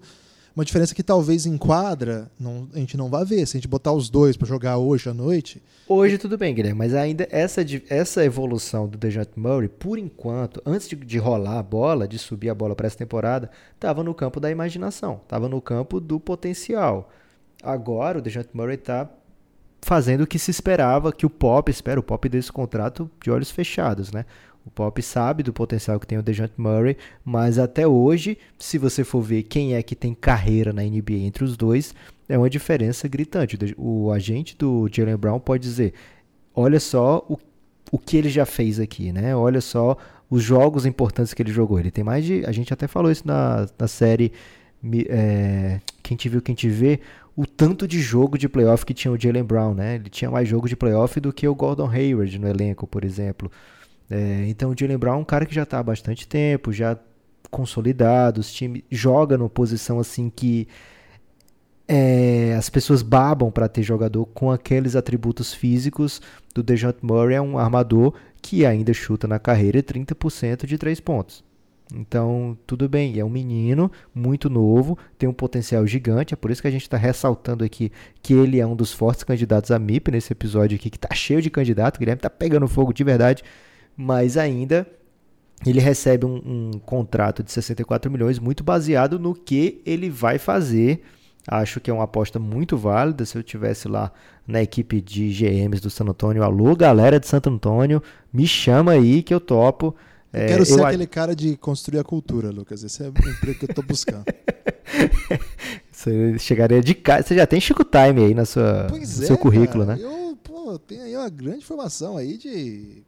Uma diferença que talvez enquadra, não, a gente não vai ver. Se a gente botar os dois para jogar hoje à noite. Hoje tudo bem, Guilherme, mas ainda essa, essa evolução do DeJounte Murray, por enquanto, antes de, de rolar a bola, de subir a bola para essa temporada, estava no campo da imaginação, estava no campo do potencial. Agora o DeJounte Murray está fazendo o que se esperava, que o Pop espera, o Pop desse contrato de olhos fechados, né? O Pop sabe do potencial que tem o DeJounte Murray, mas até hoje, se você for ver quem é que tem carreira na NBA entre os dois, é uma diferença gritante. O agente do Jalen Brown pode dizer: olha só o, o que ele já fez aqui, né? Olha só os jogos importantes que ele jogou. Ele tem mais de. A gente até falou isso na, na série é, Quem Te Viu, Quem Te Vê o tanto de jogo de playoff que tinha o Jalen Brown, né? Ele tinha mais jogo de playoff do que o Gordon Hayward no elenco, por exemplo. É, então o Jalen Brown é um cara que já está há bastante tempo, já consolidado, os times joga numa posição assim que é, as pessoas babam para ter jogador com aqueles atributos físicos do DeJounte Murray, é um armador que ainda chuta na carreira 30% de três pontos. Então, tudo bem, é um menino muito novo, tem um potencial gigante, é por isso que a gente está ressaltando aqui que ele é um dos fortes candidatos a MIP nesse episódio aqui, que está cheio de candidatos, o Guilherme está pegando fogo de verdade, mas ainda ele recebe um, um, contrato de 64 milhões muito baseado no que ele vai fazer. Acho que é uma aposta muito válida. Se eu tivesse lá na equipe de GMs do San Antônio, alô galera de Santo Antônio, me chama aí que eu topo. Eu quero é, ser eu... aquele cara de construir a cultura, Lucas. Esse é o emprego que eu estou buscando. Você chegaria de cara. Você já tem Chico Time aí na sua, pois no é, seu currículo, cara. né? Eu pô, tenho aí uma grande formação aí de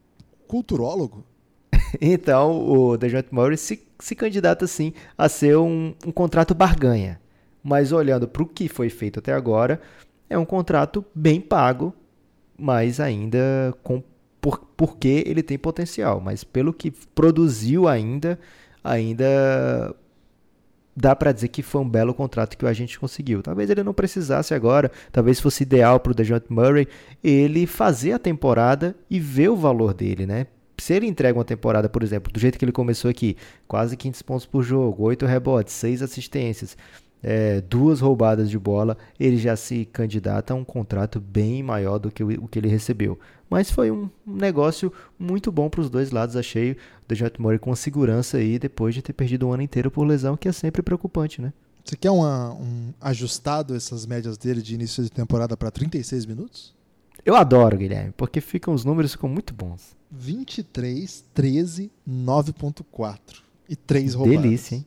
culturólogo. então, o DeJounte Murray se, se candidata, sim, a ser um, um contrato barganha. Mas olhando para o que foi feito até agora, é um contrato bem pago, mas ainda com por, porque ele tem potencial, mas pelo que produziu ainda, ainda dá para dizer que foi um belo contrato que a gente conseguiu. Talvez ele não precisasse agora, talvez fosse ideal para o DeJounte Murray ele fazer a temporada e ver o valor dele, né? Se ele entrega uma temporada, por exemplo, do jeito que ele começou aqui, quase 500 pontos por jogo, 8 rebotes, 6 assistências, é, duas roubadas de bola, ele já se candidata a um contrato bem maior do que o, o que ele recebeu. Mas foi um negócio muito bom para os dois lados, achei o DeJounte Murray com segurança aí, depois de ter perdido um ano inteiro por lesão, que é sempre preocupante, né? Você quer uma, um ajustado essas médias dele de início de temporada para 36 minutos? Eu adoro, Guilherme, porque ficam os números ficam muito bons. 23, 13, 9.4 e 3 roubadas. Delícia, hein?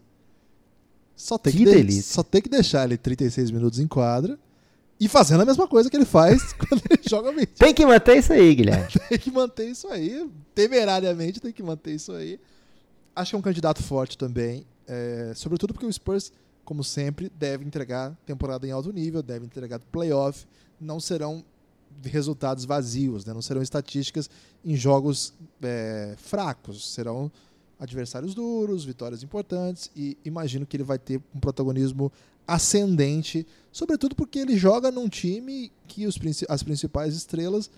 Só tem que, que delícia. Só tem que deixar ele 36 minutos em quadra e fazendo a mesma coisa que ele faz quando ele joga 20. Tem que manter isso aí, Guilherme. tem que manter isso aí. Temerariamente tem que manter isso aí. Acho que é um candidato forte também. É, sobretudo porque o Spurs, como sempre, deve entregar temporada em alto nível, deve entregar playoff. Não serão resultados vazios, né? não serão estatísticas em jogos é, fracos. Serão adversários duros, vitórias importantes e imagino que ele vai ter um protagonismo ascendente, sobretudo porque ele joga num time que os, as principais estrelas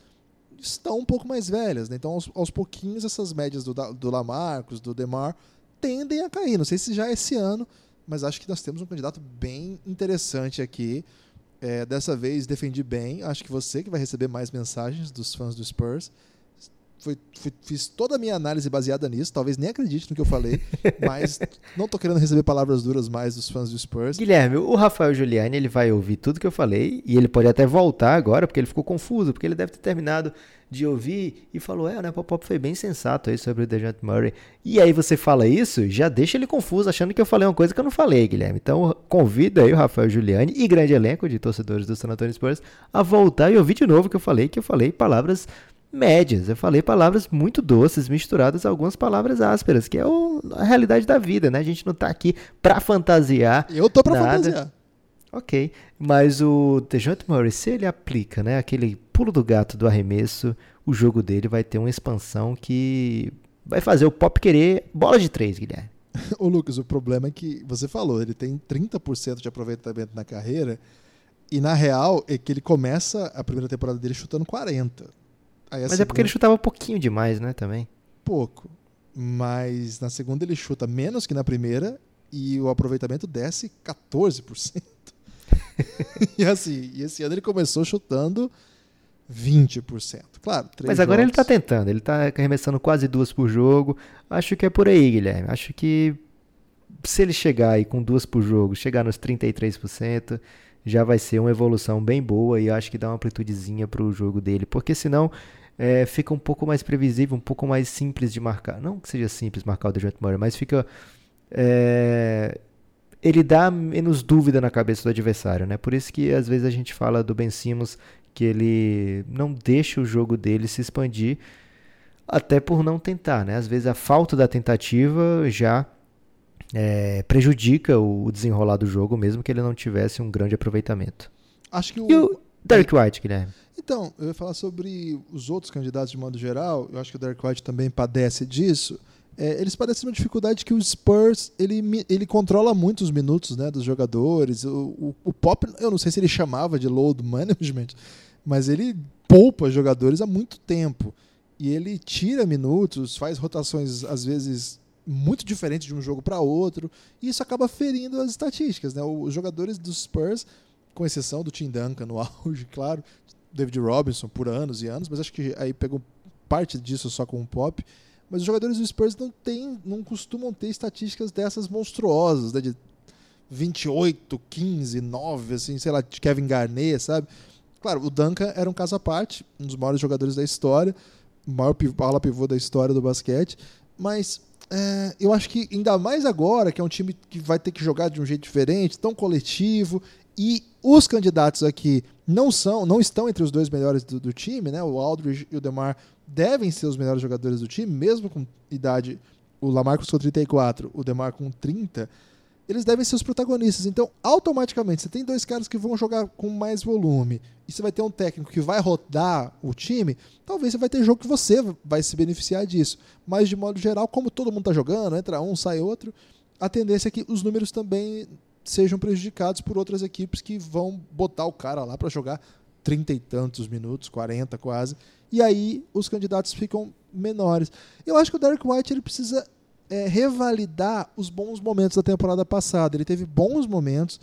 estão um pouco mais velhas, né? então aos, aos pouquinhos essas médias do, do Lamarcus, do Demar tendem a cair. Não sei se já é esse ano, mas acho que nós temos um candidato bem interessante aqui. É, dessa vez defendi bem. Acho que você que vai receber mais mensagens dos fãs do Spurs foi, foi, fiz toda a minha análise baseada nisso. Talvez nem acredite no que eu falei, mas não tô querendo receber palavras duras mais dos fãs do Spurs. Guilherme, o Rafael Giuliani ele vai ouvir tudo que eu falei e ele pode até voltar agora, porque ele ficou confuso, porque ele deve ter terminado de ouvir e falou: É, né? O Pop foi bem sensato aí sobre o DeJounte Murray. E aí você fala isso, já deixa ele confuso, achando que eu falei uma coisa que eu não falei, Guilherme. Então convido aí o Rafael Giuliani e grande elenco de torcedores do San Antonio Spurs a voltar e ouvir de novo o que eu falei, que eu falei palavras médias. Eu falei palavras muito doces misturadas a algumas palavras ásperas, que é o, a realidade da vida, né? A gente não tá aqui pra fantasiar. Eu tô pra nada. fantasiar. Ok, mas o DeJounte Murray, se ele aplica, né, aquele pulo do gato do arremesso, o jogo dele vai ter uma expansão que vai fazer o Pop querer bola de três, Guilherme. Ô Lucas, o problema é que você falou, ele tem 30% de aproveitamento na carreira e na real é que ele começa a primeira temporada dele chutando 40. Mas segunda... é porque ele chutava um pouquinho demais, né, também. Pouco. Mas na segunda ele chuta menos que na primeira e o aproveitamento desce 14%. e assim, e esse ano ele começou chutando 20%. Claro, Mas agora jogos. ele está tentando, ele está arremessando quase duas por jogo. Acho que é por aí, Guilherme. Acho que se ele chegar aí com duas por jogo, chegar nos 33%, já vai ser uma evolução bem boa e acho que dá uma amplitudezinha para o jogo dele, porque senão é, fica um pouco mais previsível, um pouco mais simples de marcar. Não que seja simples marcar o DeJounte Murray, mas fica é, ele dá menos dúvida na cabeça do adversário, né? Por isso que às vezes a gente fala do Ben Simmons que ele não deixa o jogo dele se expandir, até por não tentar, né? Às vezes a falta da tentativa já é, prejudica o desenrolar do jogo, mesmo que ele não tivesse um grande aproveitamento. Acho que o... E o Derek White, Guilherme? Então, eu ia falar sobre os outros candidatos de modo geral. Eu acho que o Derek White também padece disso. É, eles padecem uma dificuldade que o Spurs ele, ele controla muito os minutos né, dos jogadores. O, o, o, Pop, eu não sei se ele chamava de load management, mas ele poupa jogadores há muito tempo. E ele tira minutos, faz rotações às vezes muito diferente de um jogo para outro, e isso acaba ferindo as estatísticas. Né? Os jogadores dos Spurs, com exceção do Tim Duncan no auge, claro, David Robinson por anos e anos, mas acho que aí pegou parte disso só com o Pop. Mas os jogadores do Spurs não, tem, não costumam ter estatísticas dessas monstruosas, né? de 28, 15, 9, assim, sei lá, de Kevin Garnett, sabe? Claro, o Duncan era um caso à parte, um dos maiores jogadores da história, o maior ala pivô da história do basquete, mas é, eu acho que ainda mais agora, que é um time que vai ter que jogar de um jeito diferente, tão coletivo, e os candidatos aqui não são, não estão entre os dois melhores do, do, time, né? O Aldridge e o Demar devem ser os melhores jogadores do time, mesmo com idade, o Lamarcus com 34, o Demar com 30 eles devem ser os protagonistas. Então, automaticamente, você tem dois caras que vão jogar com mais volume e você vai ter um técnico que vai rodar o time, talvez você vai ter jogo que você vai se beneficiar disso. Mas, de modo geral, como todo mundo está jogando, entra um, sai outro, a tendência é que os números também sejam prejudicados por outras equipes que vão botar o cara lá para jogar trinta e tantos minutos, 40 quase, e aí os candidatos ficam menores. Eu acho que o Derek White ele precisa é, revalidar os bons momentos da temporada passada. Ele teve bons momentos,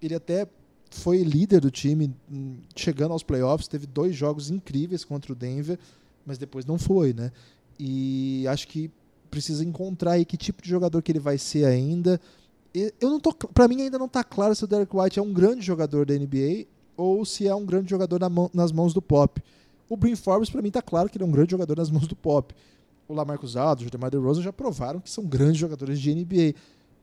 ele até foi líder do time hum, chegando aos playoffs, teve dois jogos incríveis contra o Denver, mas depois não foi, né? E acho que precisa encontrar aí que tipo de jogador que ele vai ser ainda. Eu não tô, para mim ainda não está claro se o Derek White é um grande jogador da NBA ou se é um grande jogador na mão, nas mãos do Pop. O Brin Forbes para mim está claro que ele é um grande jogador nas mãos do Pop. O Lamarcus Aldridge, o DeMar DeRozan já provaram que são grandes jogadores de NBA.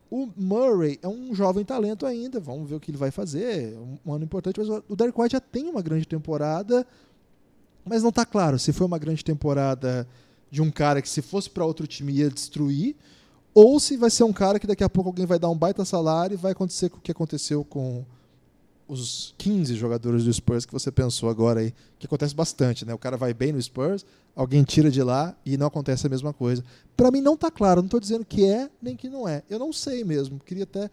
O Murray é um jovem talento ainda, vamos ver o que ele vai fazer. Um ano importante, mas o Derek White já tem uma grande temporada, mas não está claro se foi uma grande temporada de um cara que se fosse para outro time ia destruir, ou se vai ser um cara que daqui a pouco alguém vai dar um baita salário e vai acontecer o que aconteceu com os 15 jogadores do Spurs que você pensou agora aí, que acontece bastante, né? O cara vai bem no Spurs, alguém tira de lá e não acontece a mesma coisa. Para mim não está claro, não estou dizendo que é nem que não é. Eu não sei mesmo, queria até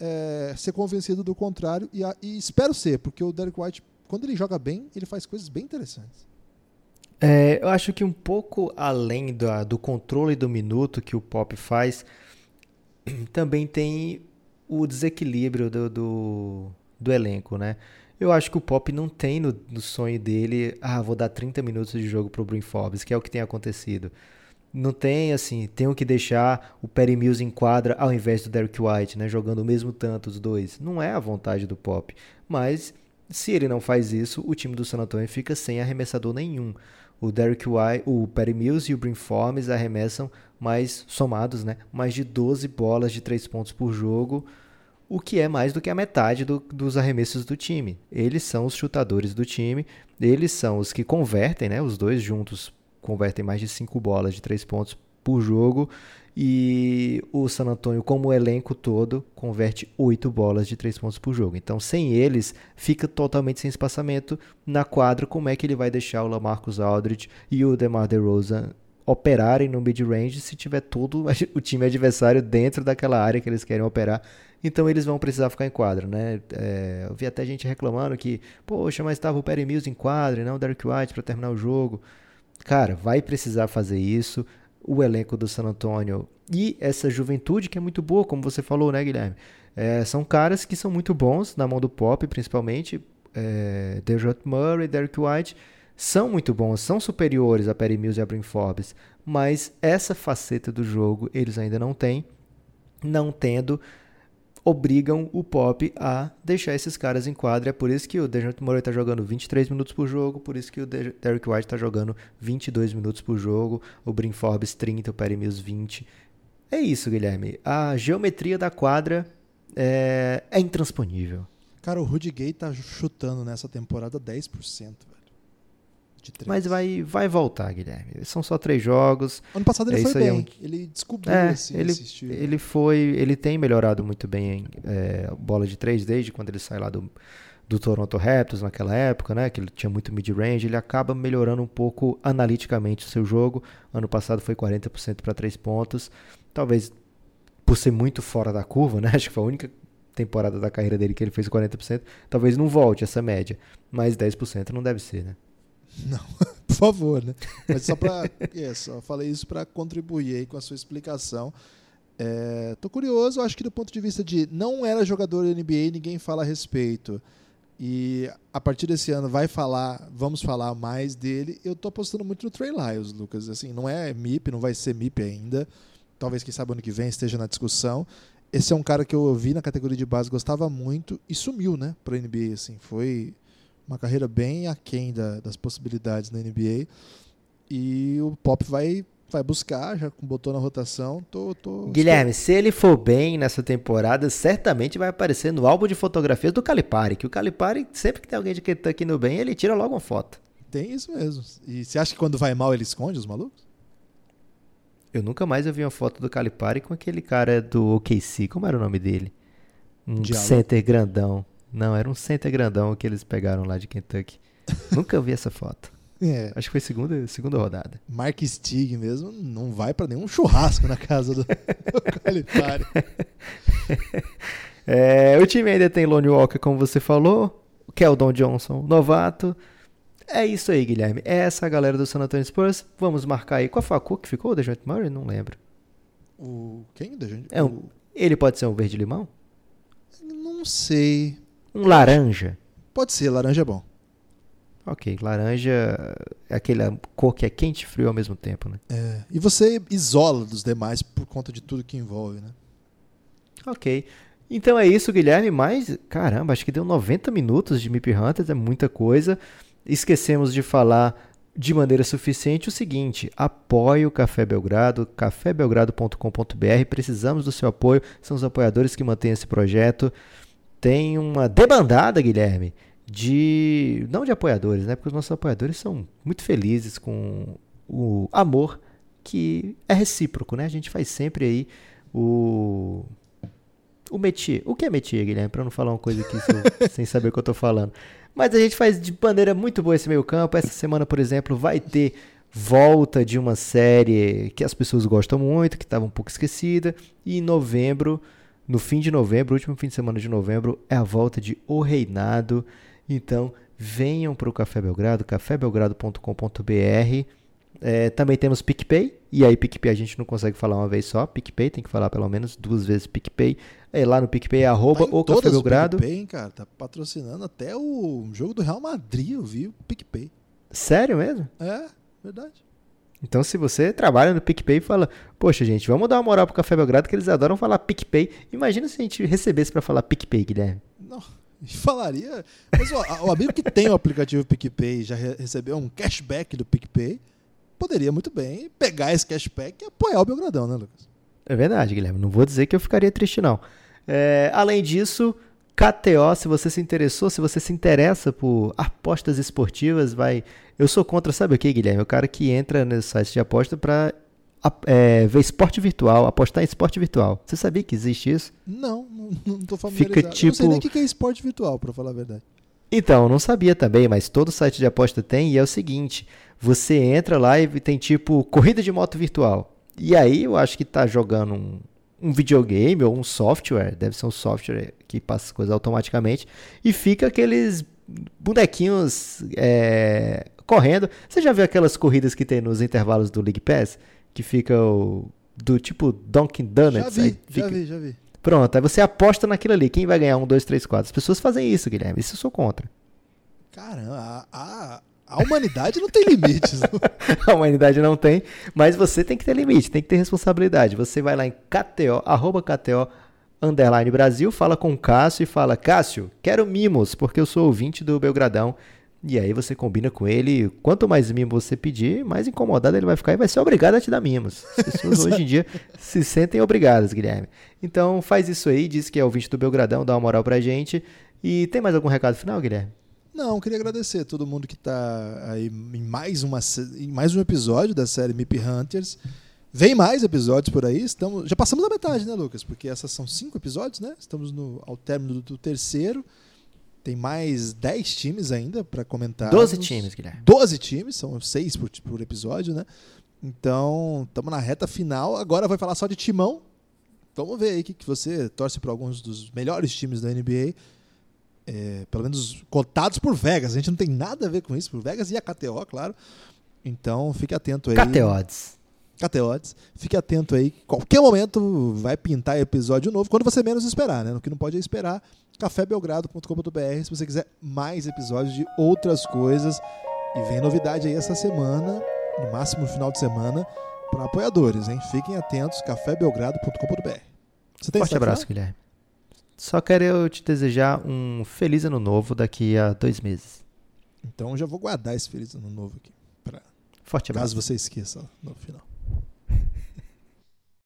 é, ser convencido do contrário e, e espero ser, porque o Derek White, quando ele joga bem, ele faz coisas bem interessantes. É, eu acho que um pouco além do controle do minuto que o Pop faz, também tem o desequilíbrio do, do, do, elenco, né? Eu acho que o Pop não tem no, no sonho dele, ah, vou dar 30 minutos de jogo pro Brin Forbes, que é o que tem acontecido. Não tem, assim, tenho que deixar o Perry Mills em quadra ao invés do Derek White, né? Jogando o mesmo tanto os dois. Não é a vontade do Pop. Mas, se ele não faz isso, o time do San Antonio fica sem arremessador nenhum o Derek White, o Perry Mills e o Brim Formes arremessam mais somados, né? Mais de 12 bolas de 3 pontos por jogo, o que é mais do que a metade do, dos arremessos do time. Eles são os chutadores do time, eles são os que convertem, né? Os dois juntos convertem mais de 5 bolas de 3 pontos por jogo e o San Antonio, como elenco todo, converte 8 bolas de 3 pontos por jogo. Então, sem eles, fica totalmente sem espaçamento na quadra. Como é que ele vai deixar o Lamarcus Aldridge e o DeMar DeRozan operarem no mid-range se tiver todo o time adversário dentro daquela área que eles querem operar? Então eles vão precisar ficar em quadra, né? É, eu vi até gente reclamando que, poxa, mas estava o Perry Mills em quadra e não o Derek White para terminar o jogo. Cara, vai precisar fazer isso o elenco do San Antonio e essa juventude que é muito boa, como você falou, né, Guilherme? É, são caras que são muito bons na mão do pop, principalmente. É, Dejounte Murray, Derek White são muito bons, são superiores a Perry Mills e a Brin Forbes, mas essa faceta do jogo eles ainda não têm, não tendo obrigam o Pop a deixar esses caras em quadra. É por isso que o DeJounte Murray está jogando 23 minutos por jogo, por isso que o Derek White está jogando 22 minutos por jogo, o Brin Forbes 30, o Perry Mills 20. É isso, Guilherme. A geometria da quadra é, é intransponível. Cara, o Rudy Gay tá chutando nessa temporada 10% de três. Mas vai, vai voltar, Guilherme. São só três jogos. Ano passado ele é foi bem. É um... Ele descobriu é, esse, ele, esse Ele foi. Ele tem melhorado muito bem em é, bola de três desde quando ele sai lá do, do Toronto Raptors naquela época, né? Que ele tinha muito mid-range. Ele acaba melhorando um pouco analiticamente o seu jogo. Ano passado foi 40% para três pontos. Talvez por ser muito fora da curva, né? Acho que foi a única temporada da carreira dele que ele fez 40%. Talvez não volte essa média. Mas 10% não deve ser, né? Não, por favor, né? Mas só para. é, só falei isso para contribuir aí com a sua explicação. É, tô curioso, acho que do ponto de vista de não era jogador NBA, ninguém fala a respeito. E a partir desse ano vai falar, vamos falar mais dele. Eu tô apostando muito no Trey Lyles, Lucas. Assim, não é MIP, não vai ser MIP ainda. Talvez quem sabe ano que vem esteja na discussão. Esse é um cara que eu vi na categoria de base, gostava muito e sumiu, né, para NBA assim. Foi uma carreira bem aquém da, das possibilidades na NBA. E o Pop vai, vai buscar, já botou na rotação. Tô, tô Guilherme, se ele for bem nessa temporada, certamente vai aparecer no álbum de fotografias do Calipari. Que o Calipari, sempre que tem alguém de Kentucky no bem, ele tira logo uma foto. Tem isso mesmo. E você acha que quando vai mal ele esconde os malucos? Eu nunca mais vi uma foto do Calipari com aquele cara do OKC. Como era o nome dele? Um Diálogo. center grandão. Não, era um center grandão que eles pegaram lá de Kentucky. Nunca vi essa foto. É. Acho que foi segunda, segunda rodada. Mark Stig mesmo não vai pra nenhum churrasco na casa do, do Calipari. É, o time ainda tem Lonnie Walker, como você falou. Keldon Johnson, novato. É isso aí, Guilherme. É essa a galera do San Antonio Spurs. Vamos marcar aí. Qual foi a cor que ficou? O Dejounte Murray? Não lembro. O quem? Da gente? É um- Ele pode ser um verde-limão? Não sei. Um laranja? Pode ser, laranja é bom. Ok, laranja é aquela cor que é quente e frio ao mesmo tempo, né? É, E você isola dos demais por conta de tudo que envolve, né? Ok. Então é isso, Guilherme. Mas, caramba, acho que deu 90 minutos de Mip Hunters, é muita coisa. Esquecemos de falar de maneira suficiente o seguinte: apoie o Café Belgrado, cafébelgrado.com.br. Precisamos do seu apoio, são os apoiadores que mantêm esse projeto. Tem uma debandada, Guilherme, de. não de apoiadores, né? Porque os nossos apoiadores são muito felizes com o amor que é recíproco, né? A gente faz sempre aí o o métier. O que é métier, Guilherme? Pra não falar uma coisa aqui sem, sem saber o que eu tô falando. Mas a gente faz de maneira muito boa esse meio campo. Essa semana, por exemplo, vai ter volta de uma série que as pessoas gostam muito, que estava um pouco esquecida. E em novembro, no fim de novembro, último fim de semana de novembro, é a volta de O Reinado. Então, venham para o Café Belgrado, cafébelgrado.com.br. É, também temos PicPay, e aí PicPay a gente não consegue falar uma vez só, PicPay tem que falar pelo menos duas vezes PicPay. É lá no PicPay, arroba Tá o Café Belgrado. PicPay, hein, cara. Tá patrocinando até o jogo do Real Madrid, eu vi o PicPay. Sério mesmo? É, verdade. Então, se você trabalha no PicPay e fala, poxa, gente, vamos dar uma moral pro Café Belgrado, que eles adoram falar PicPay. Imagina se a gente recebesse pra falar PicPay, Guilherme. Não, falaria. Mas ó, o amigo que tem o aplicativo PicPay e já re- recebeu um cashback do PicPay, poderia muito bem pegar esse cashback e apoiar o Belgradão, né, Lucas? É verdade, Guilherme. Não vou dizer que eu ficaria triste, não. É, além disso, KTO, se você se interessou, se você se interessa por apostas esportivas, vai. Eu sou contra, sabe o que, Guilherme? O cara que entra nesse site de aposta pra ap- é, ver esporte virtual, apostar em esporte virtual. Você sabia que existe isso? Não, não, não tô familiarizado. Fica Eu não sei tipo- nem o que é esporte virtual, pra falar a verdade. Então, eu não sabia também, mas todo site de aposta tem e é o seguinte: você entra lá e tem tipo corrida de moto virtual. E aí eu acho que tá jogando um, um videogame ou um software, deve ser um software que passa as coisas automaticamente, e fica aqueles bonequinhos é, correndo. Você já viu aquelas corridas que tem nos intervalos do League Pass? Que fica o. Do tipo Dunkin' Donuts. já vi, fica- já vi, já vi. Pronto, aí você aposta naquilo ali. Quem vai ganhar? Um, dois, três, quatro. As pessoas fazem isso, Guilherme. Isso eu sou contra. Caramba, a, a, humanidade não tem limites. A humanidade não tem, mas você tem que ter limite, tem que ter responsabilidade. Você vai lá em KTO, arroba KTO, underline Brasil, fala com o Cássio e fala, Cássio, quero mimos, porque eu sou ouvinte do Belgradão. E aí você combina com ele, quanto mais mimos você pedir, mais incomodado ele vai ficar e vai ser obrigado a te dar mimos. As pessoas hoje em dia se sentem obrigadas, Guilherme. Então faz isso aí, diz que é ouvinte do Belgradão, dá uma moral pra gente. E tem mais algum recado final, Guilherme? Não, queria agradecer a todo mundo que está aí em mais, uma, em mais um episódio da série Mip Hunters. Vem mais episódios por aí. Estamos, já passamos da metade, né, Lucas? Porque essas são cinco episódios, né? Estamos no, ao término do, do terceiro. Tem mais 10 times ainda para comentar. Doze times, Guilherme. 12 times, são seis por, por episódio, né? Então, estamos na reta final. Agora vai falar só de timão. Vamos ver aí que, que você torce para alguns dos melhores times da NBA. É, pelo menos cotados por Vegas. A gente não tem nada a ver com isso, por Vegas e a KTO, claro. Então, fique atento aí. KTODs. KTOs. Fique atento aí. Qualquer momento vai pintar episódio novo, quando você menos esperar, né? O que não pode é esperar. cafébelgrado.com.br se você quiser mais episódios de outras coisas. E vem novidade aí essa semana, no máximo no final de semana, para apoiadores, hein? Fiquem atentos, cafébelgrado.com.br. Você tem Forte abraço, Guilherme. Só quero eu te desejar um feliz ano novo daqui a dois meses. Então já vou guardar esse feliz ano novo aqui, pra, Forte abraço. caso você esqueça no final.